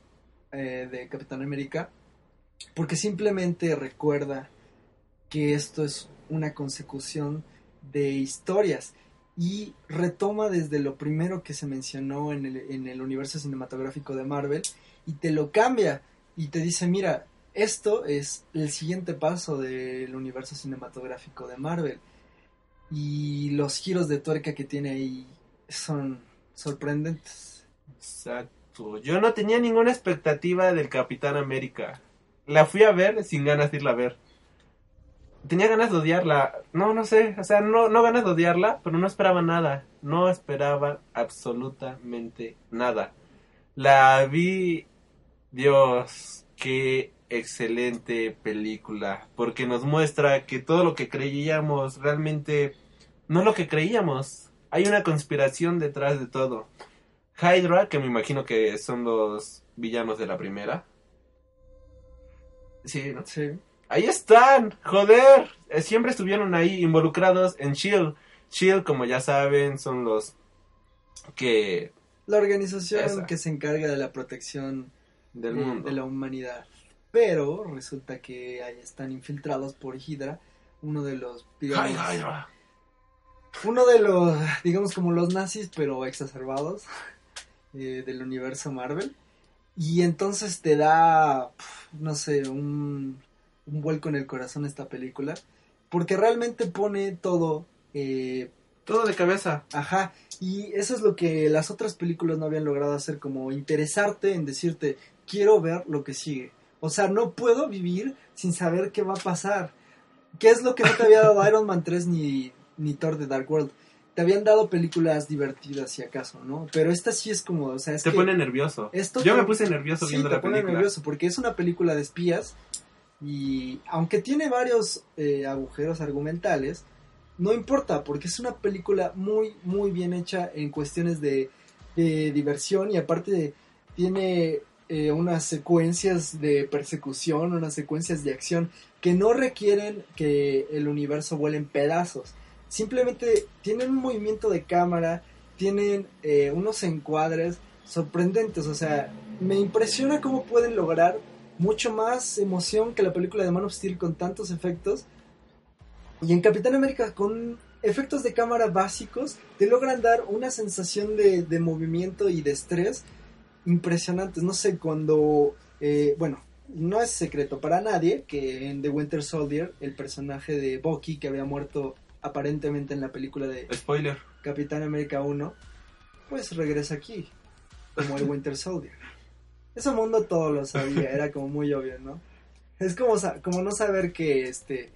eh, de Capitán América. Porque simplemente recuerda que esto es una consecución de historias y retoma desde lo primero que se mencionó en el, en el universo cinematográfico de Marvel y te lo cambia y te dice, mira, esto es el siguiente paso del universo cinematográfico de Marvel y los giros de tuerca que tiene ahí son sorprendentes. Exacto. Yo no tenía ninguna expectativa del Capitán América. La fui a ver sin ganas de irla a ver. Tenía ganas de odiarla. No, no sé. O sea, no, no ganas de odiarla, pero no esperaba nada. No esperaba absolutamente nada. La vi. Dios, qué excelente película. Porque nos muestra que todo lo que creíamos realmente no es lo que creíamos. Hay una conspiración detrás de todo. Hydra, que me imagino que son los villanos de la primera. Sí, ¿no? Sí. Ahí están, joder. Eh, Siempre estuvieron ahí involucrados en Shield. Shield, como ya saben, son los que La organización Esa. que se encarga de la protección del de, mundo. de la humanidad. Pero resulta que ahí están infiltrados por Hydra, uno de los, digamos, Ay, Hydra. uno de los, digamos como los nazis, pero exacerbados eh, del universo Marvel. Y entonces te da, no sé, un, un vuelco en el corazón esta película, porque realmente pone todo eh, Todo de cabeza. Ajá, y eso es lo que las otras películas no habían logrado hacer, como interesarte en decirte, quiero ver lo que sigue. O sea, no puedo vivir sin saber qué va a pasar. ¿Qué es lo que no te había dado Iron Man 3 ni, ni Thor de Dark World? Te habían dado películas divertidas, si acaso, ¿no? Pero esta sí es como, o sea, es Te que pone nervioso. esto Yo te- me puse nervioso sí, viendo te la pone película. nervioso porque es una película de espías y aunque tiene varios eh, agujeros argumentales, no importa porque es una película muy, muy bien hecha en cuestiones de, de diversión y aparte tiene eh, unas secuencias de persecución, unas secuencias de acción que no requieren que el universo vuele en pedazos. Simplemente tienen un movimiento de cámara, tienen eh, unos encuadres sorprendentes. O sea, me impresiona cómo pueden lograr mucho más emoción que la película de Man of Steel con tantos efectos. Y en Capitán América con efectos de cámara básicos te logran dar una sensación de, de movimiento y de estrés impresionantes. No sé, cuando, eh, bueno, no es secreto para nadie que en The Winter Soldier el personaje de Bucky que había muerto aparentemente en la película de Spoiler. Capitán América 1, pues regresa aquí como el Winter Soldier. Ese mundo todo lo sabía, era como muy obvio, ¿no? Es como, como no saber que este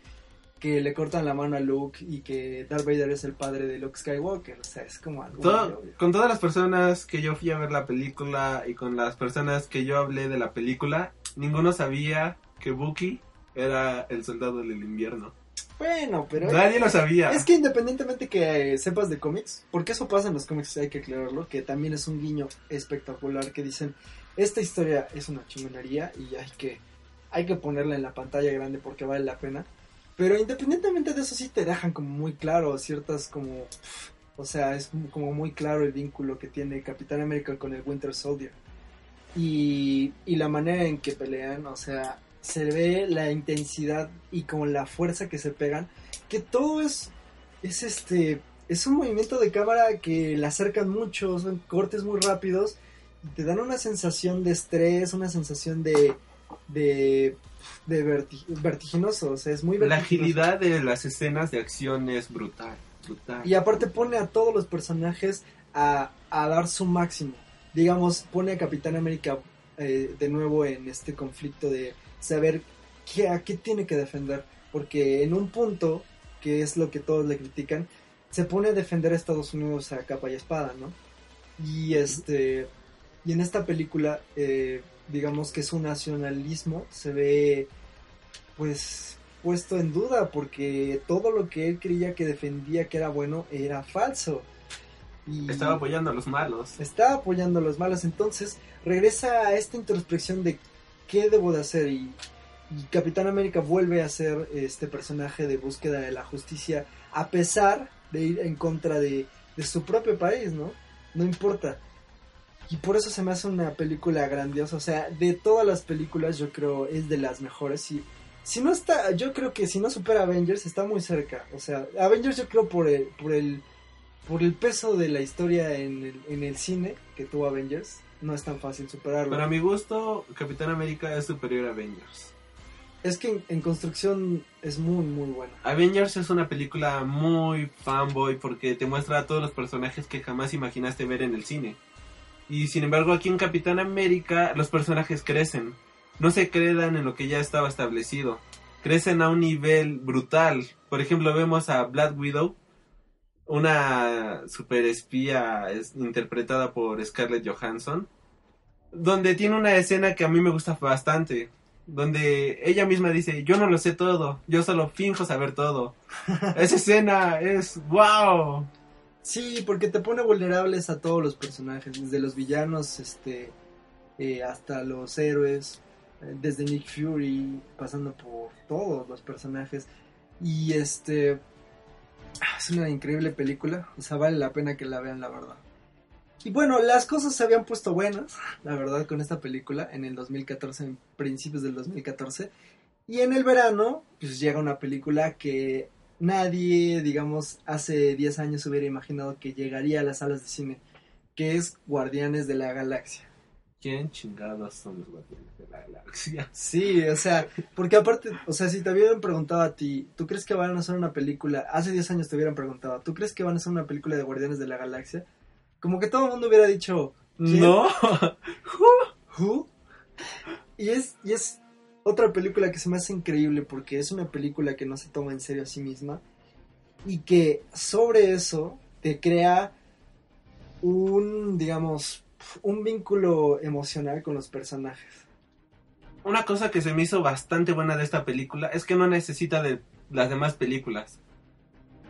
que le cortan la mano a Luke y que Darth Vader es el padre de Luke Skywalker, o sea, es como algo Todo- con todas las personas que yo fui a ver la película y con las personas que yo hablé de la película, ninguno sabía que Bucky era el soldado del invierno. Bueno, pero Nadie lo sabía. Es que independientemente que sepas de cómics, porque eso pasa en los cómics, hay que aclararlo, que también es un guiño espectacular que dicen, esta historia es una chingonería y hay que, hay que ponerla en la pantalla grande porque vale la pena. Pero independientemente de eso sí te dejan como muy claro ciertas como... O sea, es como muy claro el vínculo que tiene Capitán América con el Winter Soldier. Y, y la manera en que pelean, o sea, se ve la intensidad y con la fuerza que se pegan, que todo es, es este, es un movimiento de cámara que la acercan mucho, son cortes muy rápidos te dan una sensación de estrés, una sensación de, de, de verti- vertiginoso, o sea, es muy La vertiginoso. agilidad de las escenas de acción es brutal. brutal. Y aparte pone a todos los personajes a, a dar su máximo. Digamos, pone a Capitán América eh, de nuevo en este conflicto de saber qué, a qué tiene que defender. Porque en un punto, que es lo que todos le critican, se pone a defender a Estados Unidos a capa y espada, ¿no? Y este. Y en esta película, eh, digamos que su nacionalismo se ve pues puesto en duda porque todo lo que él creía que defendía que era bueno era falso. Y Estaba apoyando a los malos. estaba apoyando a los malos. Entonces regresa a esta introspección de qué debo de hacer y, y Capitán América vuelve a ser este personaje de búsqueda de la justicia a pesar de ir en contra de, de su propio país, ¿no? No importa. Y por eso se me hace una película grandiosa. O sea, de todas las películas yo creo es de las mejores. Y si no está, yo creo que si no supera Avengers está muy cerca. O sea, Avengers yo creo por el, por el, por el peso de la historia en el, en el cine que tuvo Avengers, no es tan fácil superarlo. Para mi gusto, Capitán América es superior a Avengers. Es que en, en construcción es muy, muy buena. Avengers es una película muy fanboy porque te muestra a todos los personajes que jamás imaginaste ver en el cine. Y sin embargo aquí en Capitán América los personajes crecen. No se quedan en lo que ya estaba establecido. Crecen a un nivel brutal. Por ejemplo vemos a Black Widow, una super espía es- interpretada por Scarlett Johansson, donde tiene una escena que a mí me gusta bastante donde ella misma dice, yo no lo sé todo, yo solo finjo saber todo. Esa escena es wow. Sí, porque te pone vulnerables a todos los personajes, desde los villanos este, eh, hasta los héroes, eh, desde Nick Fury, pasando por todos los personajes. Y este ah, es una increíble película, o sea, vale la pena que la vean, la verdad. Y bueno, las cosas se habían puesto buenas, la verdad, con esta película en el 2014, en principios del 2014. Y en el verano, pues llega una película que nadie, digamos, hace 10 años hubiera imaginado que llegaría a las salas de cine, que es Guardianes de la Galaxia. ¿Quién chingados son los guardianes de la galaxia? Sí, o sea, porque aparte, o sea, si te hubieran preguntado a ti, ¿tú crees que van a hacer una película? Hace 10 años te hubieran preguntado, ¿tú crees que van a hacer una película de Guardianes de la Galaxia? Como que todo el mundo hubiera dicho, ¿Quién? No. ¿Who? Y es, y es otra película que se me hace increíble porque es una película que no se toma en serio a sí misma y que sobre eso te crea un, digamos, un vínculo emocional con los personajes. Una cosa que se me hizo bastante buena de esta película es que no necesita de las demás películas.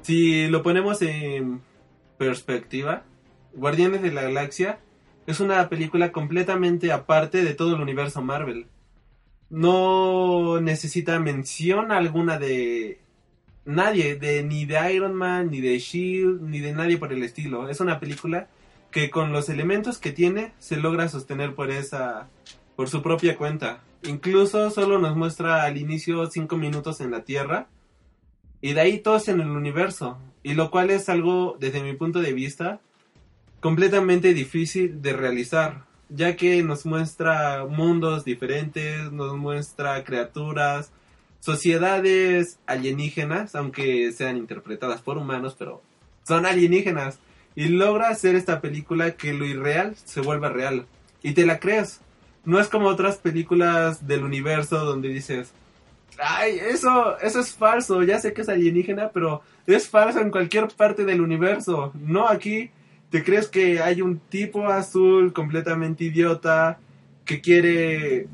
Si lo ponemos en perspectiva, Guardianes de la Galaxia es una película completamente aparte de todo el universo Marvel. No necesita mención alguna de nadie, de ni de Iron Man, ni de Shield, ni de nadie por el estilo. Es una película que con los elementos que tiene se logra sostener por esa por su propia cuenta. Incluso solo nos muestra al inicio cinco minutos en la Tierra y de ahí todos en el universo. Y lo cual es algo, desde mi punto de vista, completamente difícil de realizar. Ya que nos muestra mundos diferentes, nos muestra criaturas, sociedades alienígenas, aunque sean interpretadas por humanos, pero son alienígenas. Y logra hacer esta película que lo irreal se vuelva real. Y te la crees. No es como otras películas del universo donde dices, ay, eso, eso es falso, ya sé que es alienígena, pero es falso en cualquier parte del universo. No aquí, te crees que hay un tipo azul completamente idiota que quiere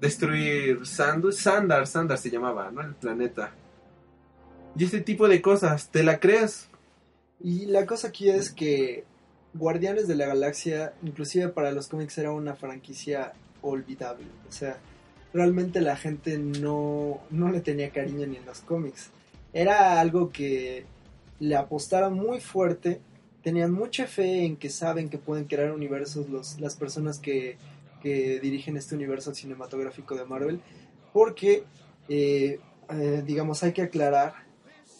destruir Sandu Sandar, Sandar se llamaba, ¿no? El planeta. Y ese tipo de cosas, ¿te la crees? Y la cosa aquí es que Guardianes de la Galaxia, inclusive para los cómics, era una franquicia olvidable. O sea, realmente la gente no, no le tenía cariño ni en los cómics. Era algo que le apostaron muy fuerte, tenían mucha fe en que saben que pueden crear universos los, las personas que, que dirigen este universo cinematográfico de Marvel, porque, eh, eh, digamos, hay que aclarar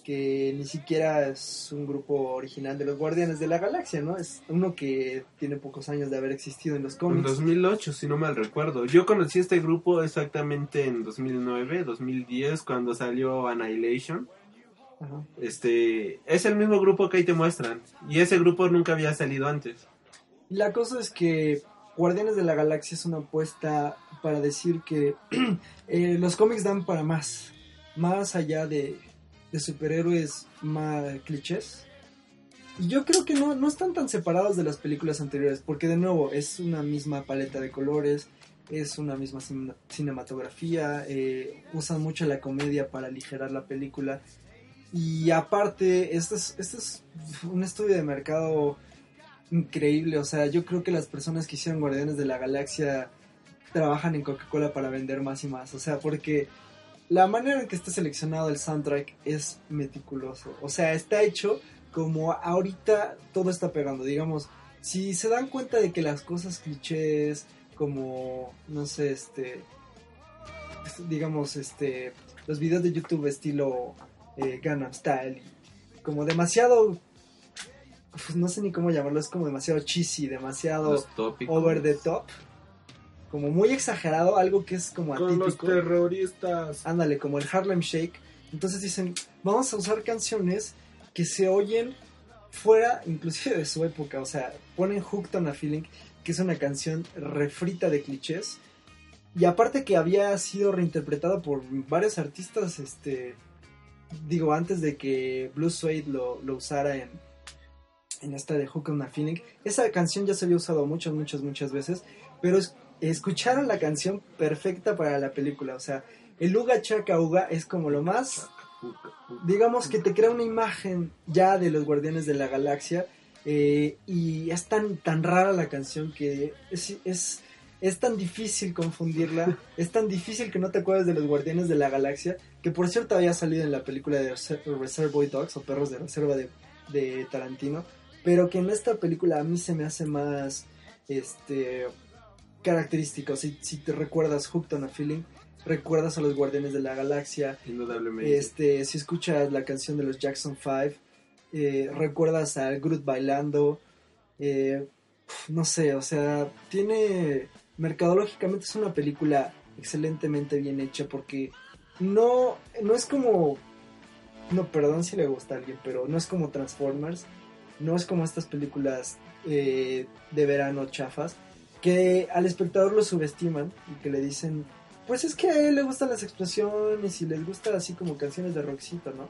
que ni siquiera es un grupo original de los Guardianes de la Galaxia, ¿no? Es uno que tiene pocos años de haber existido en los cómics. En 2008, si no mal recuerdo. Yo conocí este grupo exactamente en 2009, 2010, cuando salió Annihilation. Ajá. Este, es el mismo grupo que ahí te muestran. Y ese grupo nunca había salido antes. La cosa es que Guardianes de la Galaxia es una apuesta para decir que eh, los cómics dan para más. Más allá de, de superhéroes más clichés. Y yo creo que no, no están tan separados de las películas anteriores, porque de nuevo es una misma paleta de colores, es una misma cin- cinematografía, eh, usan mucho la comedia para aligerar la película. Y aparte, este es, este es un estudio de mercado increíble. O sea, yo creo que las personas que hicieron Guardianes de la Galaxia trabajan en Coca-Cola para vender más y más. O sea, porque la manera en que está seleccionado el soundtrack es meticuloso. O sea, está hecho como ahorita todo está pegando. Digamos, si se dan cuenta de que las cosas clichés, como, no sé, este, digamos, este, los videos de YouTube estilo eh, Gangnam Style, como demasiado, pues, no sé ni cómo llamarlo, es como demasiado cheesy, demasiado over the top, como muy exagerado, algo que es como Con los atípico. terroristas. Ándale, como el Harlem Shake. Entonces dicen, vamos a usar canciones que se oyen fuera inclusive de su época. O sea, ponen Hooked on a Feeling, que es una canción refrita de clichés. Y aparte que había sido reinterpretada por varios artistas, este, digo, antes de que Blue Suede lo, usara en, en esta de Hooked on a Feeling. Esa canción ya se había usado muchas, muchas, muchas veces, pero es- escucharon la canción perfecta para la película. O sea, el Uga Chaka Uga es como lo más digamos que te crea una imagen ya de los Guardianes de la Galaxia eh, y es tan, tan rara la canción que es, es, es tan difícil confundirla, es tan difícil que no te acuerdes de los Guardianes de la Galaxia, que por cierto había salido en la película de Reser- Reservoir Dogs o Perros de Reserva de, de Tarantino, pero que en esta película a mí se me hace más este característico, si, si te recuerdas Hooked on a Feeling, recuerdas a los Guardianes de la Galaxia, Indudablemente. este, si escuchas la canción de los Jackson 5, eh, recuerdas a Groot bailando, eh, no sé, o sea, tiene, mercadológicamente es una película excelentemente bien hecha porque no, no es como, no, perdón si le gusta a alguien, pero no es como Transformers, no es como estas películas eh, de verano chafas, que al espectador lo subestiman y que le dicen, pues es que a él le gustan las explosiones y les gusta así como canciones de rockcito, ¿no?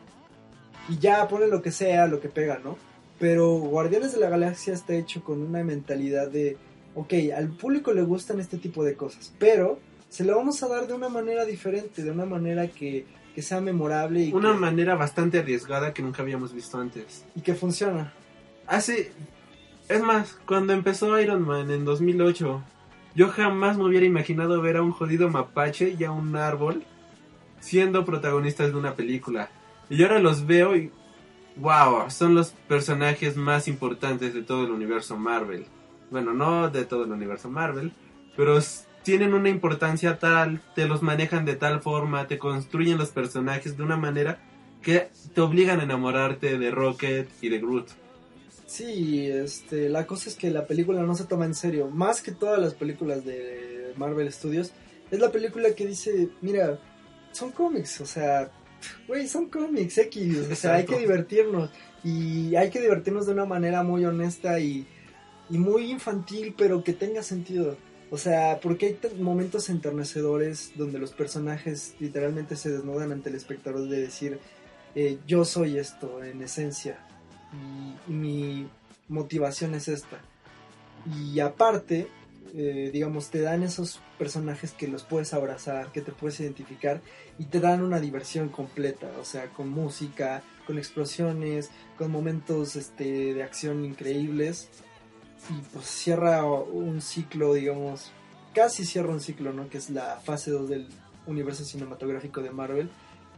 Y ya pone lo que sea, lo que pega, ¿no? Pero Guardianes de la Galaxia está hecho con una mentalidad de, ok, al público le gustan este tipo de cosas, pero se lo vamos a dar de una manera diferente, de una manera que, que sea memorable y, Una que, manera bastante arriesgada que nunca habíamos visto antes. y que funciona. Hace... Es más, cuando empezó Iron Man en 2008, yo jamás me hubiera imaginado ver a un jodido mapache y a un árbol siendo protagonistas de una película. Y ahora los veo y... ¡Wow! Son los personajes más importantes de todo el universo Marvel. Bueno, no de todo el universo Marvel, pero tienen una importancia tal, te los manejan de tal forma, te construyen los personajes de una manera que te obligan a enamorarte de Rocket y de Groot. Sí, este, la cosa es que la película no se toma en serio, más que todas las películas de Marvel Studios. Es la película que dice, mira, son cómics, o sea, güey, son cómics X, o sea, hay que divertirnos y hay que divertirnos de una manera muy honesta y, y muy infantil, pero que tenga sentido. O sea, porque hay momentos enternecedores donde los personajes literalmente se desnudan ante el espectador de decir, eh, yo soy esto en esencia y, mi motivación es esta. Y aparte, eh, digamos, te dan esos personajes que los puedes abrazar, que te puedes identificar y te dan una diversión completa, o sea, con música, con explosiones, con momentos este, de acción increíbles pues cierra un ciclo, digamos, casi cierra un ciclo, ¿no? Que es la fase 2 del universo cinematográfico de Marvel,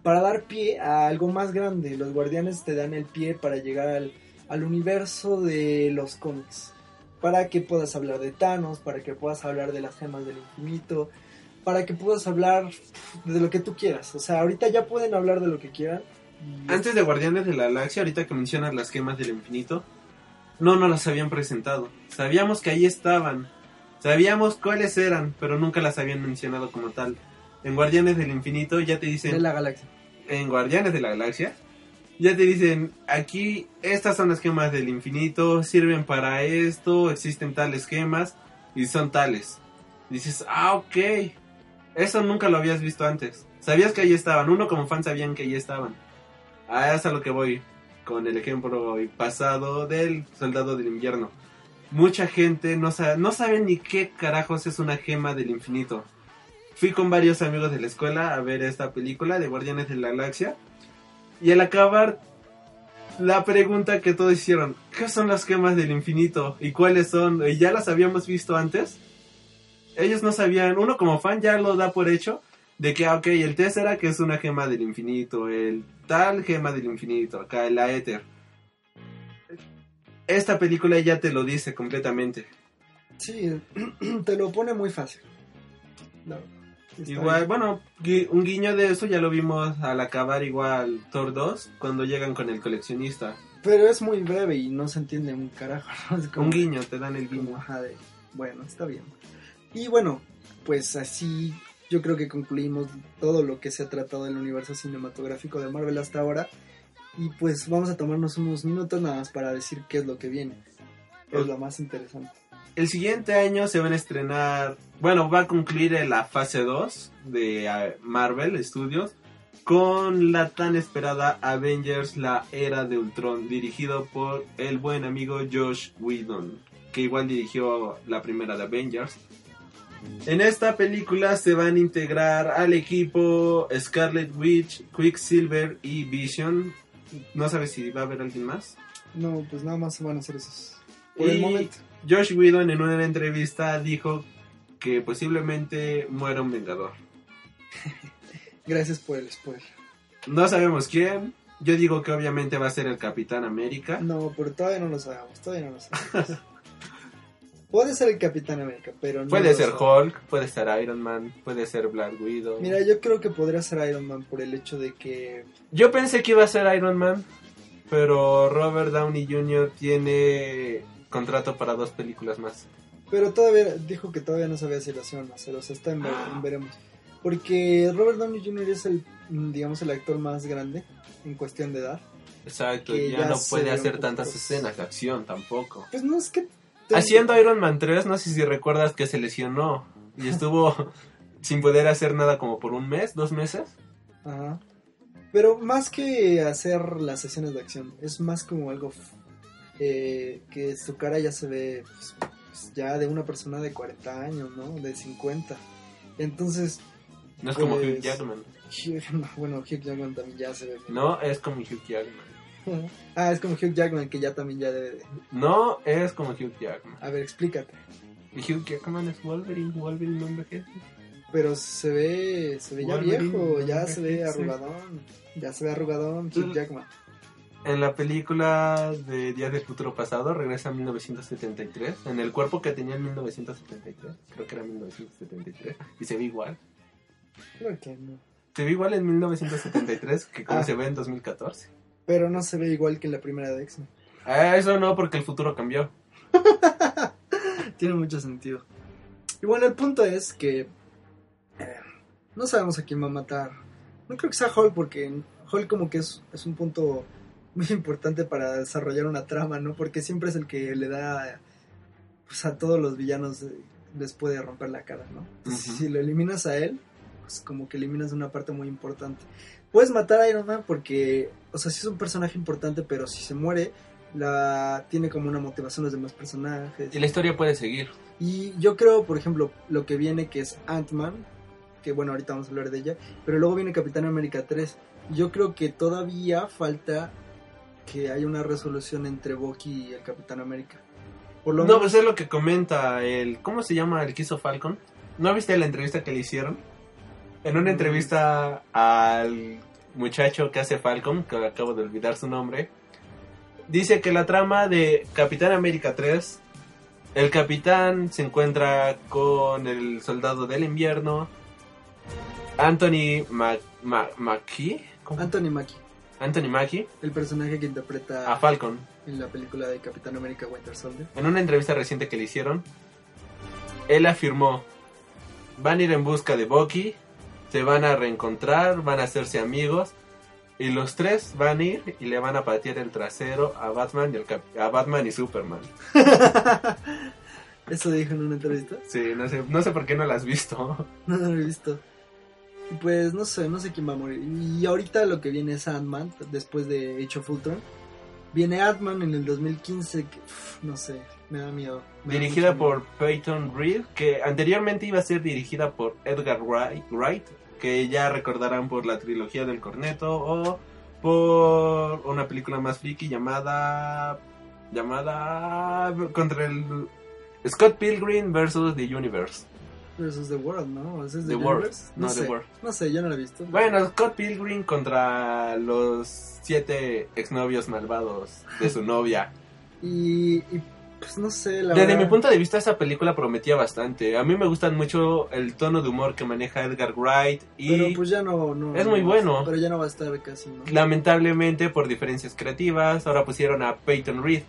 para dar pie a algo más grande. Los guardianes te dan el pie para llegar al, al universo de los cómics, para que puedas hablar de Thanos, para que puedas hablar de las gemas del infinito, para que puedas hablar de lo que tú quieras. O sea, ahorita ya pueden hablar de lo que quieran. y- Antes de Guardianes de la Galaxia, ahorita que mencionas las gemas del infinito, no nos las habían presentado. Sabíamos que ahí estaban, sabíamos cuáles eran, pero nunca las habían mencionado como tal. En Guardianes del Infinito ya te dicen, de la galaxia. en Guardianes de la Galaxia, ya te dicen, aquí estas son las gemas del infinito, sirven para esto, existen tales gemas y son tales. Dices, ah, ok, eso nunca lo habías visto antes. Sabías que ahí estaban, uno como fan sabían que ahí estaban. Ah, es a lo que voy con el ejemplo pasado del Soldado del Invierno. Mucha gente no sabe, no sabe ni qué carajos es una gema del infinito. Fui con varios amigos de la escuela a ver esta película de Guardianes de la Galaxia. Y al acabar, la pregunta que todos hicieron, ¿qué son las gemas del infinito? ¿Y cuáles son? ¿Y ya las habíamos visto antes? Ellos no sabían, uno como fan ya lo da por hecho, de que, ah, ok, el Tesseract que es una gema del infinito, el tal gema del infinito, acá el Aether. Esta película ya te lo dice completamente. Sí, te lo pone muy fácil. No, Igual, bien. bueno, gui- un guiño de eso ya lo vimos al acabar igual Thor 2, cuando llegan con el coleccionista. Pero es muy breve y no se entiende un carajo. ¿no? Es como- Un guiño, te dan el como, guiño. ajá, de, bueno, está bien. Y bueno, pues así yo creo que concluimos todo lo que se ha tratado del universo cinematográfico de Marvel hasta ahora. Y pues vamos a tomarnos unos minutos nada más para decir qué es lo que viene. Es lo más interesante. El siguiente año se van a estrenar, bueno, va a concluir la fase 2 de eh, Marvel Studios con la tan esperada Avengers, la era de Ultron, dirigido por el buen amigo Josh Whedon, que igual dirigió la primera de Avengers. En esta película se van a integrar al equipo Scarlet Witch, Quicksilver y Vision. No sabes si va a haber alguien más. No, pues nada más van a hacer esos. Por el Y momento. Josh Whedon en una entrevista dijo que posiblemente muera un Vengador. Gracias por el spoiler. No sabemos quién. Yo digo que obviamente va a ser el Capitán América. No, pero todavía no lo sabemos. Todavía no lo sabemos. Puede ser el Capitán América, pero no. puede ser. Hulk, puede ser Iron Man, puede ser Black Widow. Mira, yo creo que podría ser Iron Man por el hecho de que Yo pensé que iba a ser Iron Man, pero Robert Downey Jr. tiene contrato para dos películas más. Pero todavía dijo que todavía no sabía si lo hacían o hacer, o sea, está en, ver- en veremos. Porque Robert Downey Jr. es el, mm, digamos, el actor más grande en cuestión de edad. Exacto, ya, ya no se puede hacer tantas escenas de acción tampoco. Pues no es que... Haciendo Iron Man 3, no sé si recuerdas que se lesionó y estuvo sin poder hacer nada como por un mes, dos meses. Ajá. Pero más que hacer las escenas de acción, es más como algo eh, que su cara ya se ve pues, pues, ya de una persona de 40 años, ¿no? De 50. Entonces, No es como Pues- Hugh Jackman. Hugh- no, bueno, Hugh Jackman también ya se ve. bien. No es como Hugh Jackman. ah, es como Hugh Jackman que ya también ya debe de... No es como Hugh Jackman. A ver, explícate. Y Hugh Jackman es Wolverine. Wolverine no envejece. Pero se ve, se ve ya Wolverine, viejo, ya se ve arrugadón. Ya se ve arrugadón Hugh. Jackman. En la película de Días del Futuro Pasado regresa a 1973. En el cuerpo que tenía en 1973. Creo que era 1973. Y se ve igual. Creo que no. Se ve igual en 1973 que como Ah. se ve en 2014. Pero no se ve igual que la primera de X-Men. Ah, eso no, porque el futuro cambió. Tiene mucho sentido. Y bueno, el punto es que eh, no sabemos a quién va a matar. No creo que sea Hulk porque Hulk como que es, es un punto muy importante para desarrollar una trama, ¿no? Porque siempre es el que le da pues a todos los villanos eh, les puede romper la cara, ¿no? Entonces. Si lo eliminas a él, pues como que eliminas una parte muy importante. Puedes matar a Iron Man porque, o sea, sí es un personaje importante, pero si se muere, la tiene como una motivación los demás personajes. Y la historia puede seguir. Y yo creo, por ejemplo, lo que viene que es Ant-Man, que bueno, ahorita vamos a hablar de ella, pero luego viene Capitán América 3. Yo creo que todavía falta que haya una resolución entre Bucky y el Capitán América. Por lo No, menos, pues es lo que comenta el... ¿Cómo se llama el que hizo Falcon? ¿No viste la entrevista que le hicieron? En una Mm. entrevista al muchacho que hace Falcon, que acabo de olvidar su nombre, dice que la trama de Capitán América 3, el capitán se encuentra con el soldado del invierno, Anthony Mac Ma- Mackie, ¿cómo? Anthony Mackie, Anthony Mackie, el personaje que interpreta a Falcon. en la película de Capitán América Winter Soldier. En una entrevista reciente que le hicieron, él afirmó, van a ir en busca de Bucky, se van a reencontrar, van a hacerse amigos, y los tres van a ir y le van a patear el trasero a Batman y, el cap- a Batman y Superman. Eso dijo en una entrevista. Sí, no sé, no sé por qué no la has visto. No lo he visto. Pues no sé, no sé quién va a morir. Y ahorita lo que viene es Ant-Man, después de Age of Ultron. Viene Ant-Man en el 2015, que uf, no sé, me da miedo. me dirigida por. Peyton Reed, que anteriormente iba a ser dirigida por Edgar Wright, Wright, que ya recordarán por la trilogía del corneto o por una película más friki llamada llamada contra el Scott Pilgrim versus The Universe. Versus The World, ¿no? ¿Ese es The The, World, Universe? no, No, The World. no sé, yo no lo he visto. Bueno, Scott Pilgrim contra los siete exnovios malvados de su novia. Y, y, pues no sé, la Desde verdad. mi punto de vista esa película prometía bastante. A mí me gustan mucho el tono de humor que maneja Edgar Wright y Pero pues ya no, no. Es muy no, bueno. Pero ya no va a estar casi, ¿no? lamentablemente por diferencias creativas ahora pusieron a Peyton Reed.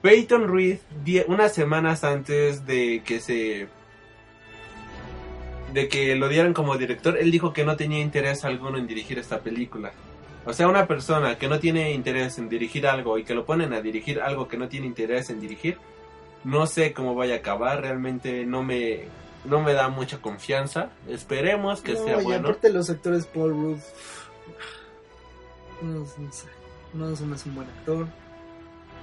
Peyton Reed unas semanas antes de que se de que lo dieran como director, él dijo que no tenía interés alguno en dirigir esta película. O sea, una persona que no tiene interés en dirigir algo y que lo ponen a dirigir algo que no tiene interés en dirigir, no sé cómo vaya a acabar, realmente no me no me da mucha confianza. Esperemos que no, sea y bueno. aparte los actores Paul Rudd. No, no sé. No se me hace un buen actor.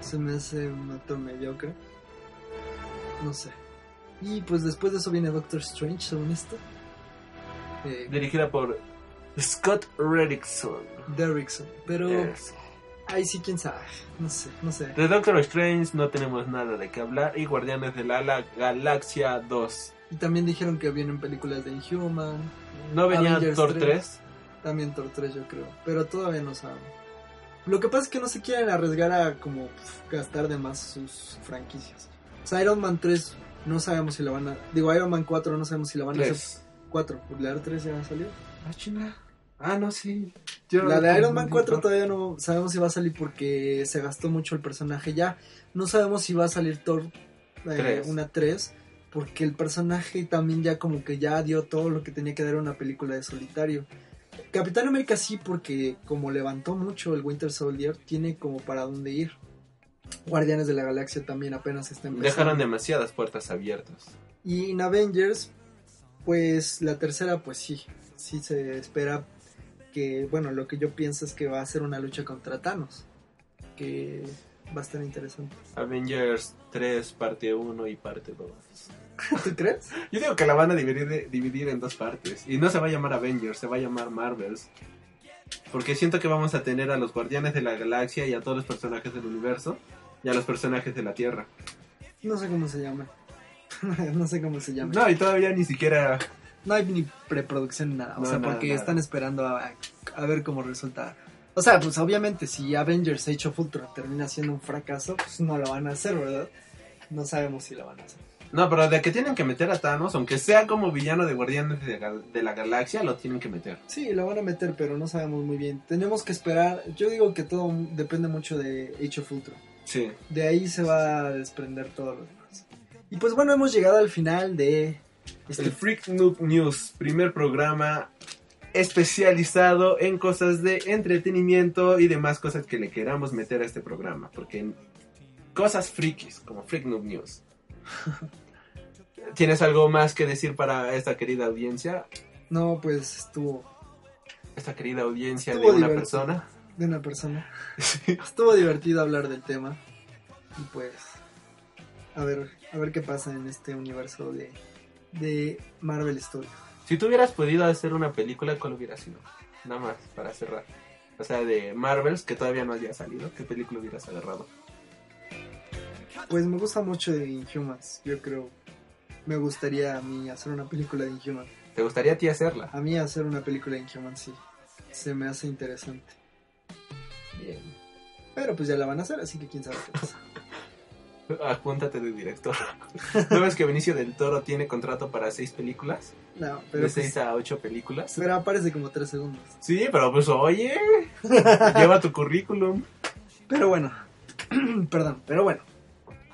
Se me hace un actor mediocre. No sé. Y pues después de eso viene Doctor Strange, según esto. Eh, Dirigida por Scott Derrickson. Derrickson. Pero Yes. ahí sí, quién sabe. No sé, no sé. De Doctor Strange no tenemos nada de qué hablar. Y Guardianes de la, la Galaxia 2. Y también dijeron que vienen películas de Inhuman. ¿No venía Avengers Thor 3? 3? También Thor 3 yo creo, pero todavía no saben. Lo que pasa es que no se quieren arriesgar a como pf, gastar de más sus franquicias. O sea, Iron Man 3 no sabemos si la van a... Digo, Iron Man 4 no sabemos si la van a hacer 3. 4. ¿La 3 ya salió? Ah, chinga. Ah, no, sí. Yo La de Iron Man 4 confundí. todavía no sabemos si va a salir porque se gastó mucho el personaje ya. No sabemos si va a salir Thor eh, Tres. una 3 porque el personaje también ya como que ya dio todo lo que tenía que dar una película de solitario. Capitán América sí porque como levantó mucho el Winter Soldier tiene como para dónde ir. Guardianes de la Galaxia también apenas está empezando. Dejaron demasiadas puertas abiertas. Y en Avengers, pues la tercera, pues sí, sí se espera que, bueno, lo que yo pienso es que va a ser una lucha contra Thanos, que va a estar interesante. Avengers 3, parte 1 y parte 2. ¿Tú crees? Yo digo que la van a dividir, dividir en dos partes. Y no se va a llamar Avengers, se va a llamar Marvels. Porque siento que vamos a tener a los Guardianes de la Galaxia y a todos los personajes del universo. Y a los personajes de la Tierra. No sé cómo se llama. no sé cómo se llama. No, y todavía ni siquiera... No hay ni preproducción ni nada. O sea, nada, porque nada. están esperando a, a ver cómo resulta. O sea, pues obviamente si Avengers Age of Ultron termina siendo un fracaso, pues no lo van a hacer, ¿verdad? No sabemos si lo van a hacer. No, pero de que tienen que meter a Thanos, aunque sea como villano de Guardianes de, Gal- de la Galaxia, lo tienen que meter. Sí, lo van a meter, pero no sabemos muy bien. Tenemos que esperar. Yo digo que todo depende mucho de Age of Ultron. Sí. De ahí se va a desprender todo lo demás. Y pues bueno, hemos llegado al final de este El Freak Noob News, primer programa especializado en cosas de entretenimiento y demás cosas que le queramos meter a este programa. Porque en cosas frikis, como Freak Noob News. ¿Tienes algo más que decir para esta querida audiencia? No, pues estuvo Esta querida audiencia Estuvo de una divertido. persona. de una persona. Estuvo divertido hablar del tema. Y pues a ver, a ver qué pasa en este universo de, de Marvel Studios. Si tú hubieras podido hacer una película, ¿cuál hubiera sido? Nada más, para cerrar. O sea, de Marvels, que todavía no había salido, ¿qué película hubieras agarrado? Pues me gusta mucho de Inhumans. Yo creo me gustaría a mí hacer una película de Inhumans. ¿Te gustaría a ti hacerla? A mí hacer una película de Inhumans sí. Se me hace interesante. Bien. Pero pues ya la van a hacer, así que quién sabe qué pasa. Apúntate de director. ¿No ves que Benicio del Toro tiene contrato para seis películas? No, pero, de pues, seis a ocho películas. pero aparece como tres segundos. Sí, pero pues oye, lleva tu currículum. Pero bueno, perdón, pero bueno.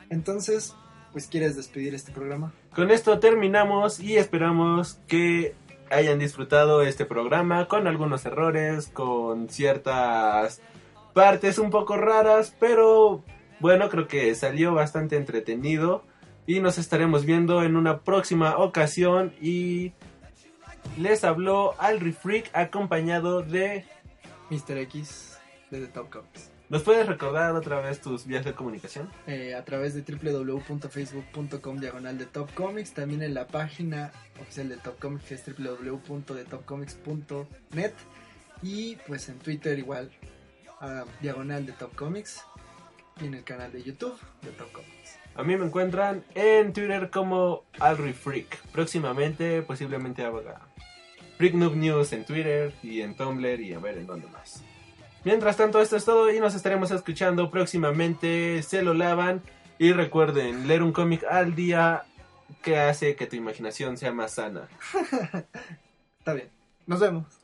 Entonces, pues quieres despedir este programa. Con esto terminamos y esperamos que hayan disfrutado este programa con algunos errores, con ciertas partes un poco raras, pero bueno, creo que salió bastante entretenido y nos estaremos viendo en una próxima ocasión y les habló Alri Freak acompañado de... Mr. X de The Top Comics. ¿Nos puedes recordar otra vez tus vías de comunicación? Eh, a través de www.facebook.com diagonal de Top Comics, también en la página oficial de Top Comics que es www.detopcomics.net y pues en Twitter igual a diagonal de Top Comics y en el canal de YouTube de Top Comics. A mí me encuentran en Twitter como Alri Freak. Próximamente, posiblemente haga Freak Noob News en Twitter y en Tumblr y a ver en dónde más. Mientras tanto, esto es todo y nos estaremos escuchando próximamente. Se lo lavan y recuerden leer un cómic al día que hace que tu imaginación sea más sana. Está bien, nos vemos.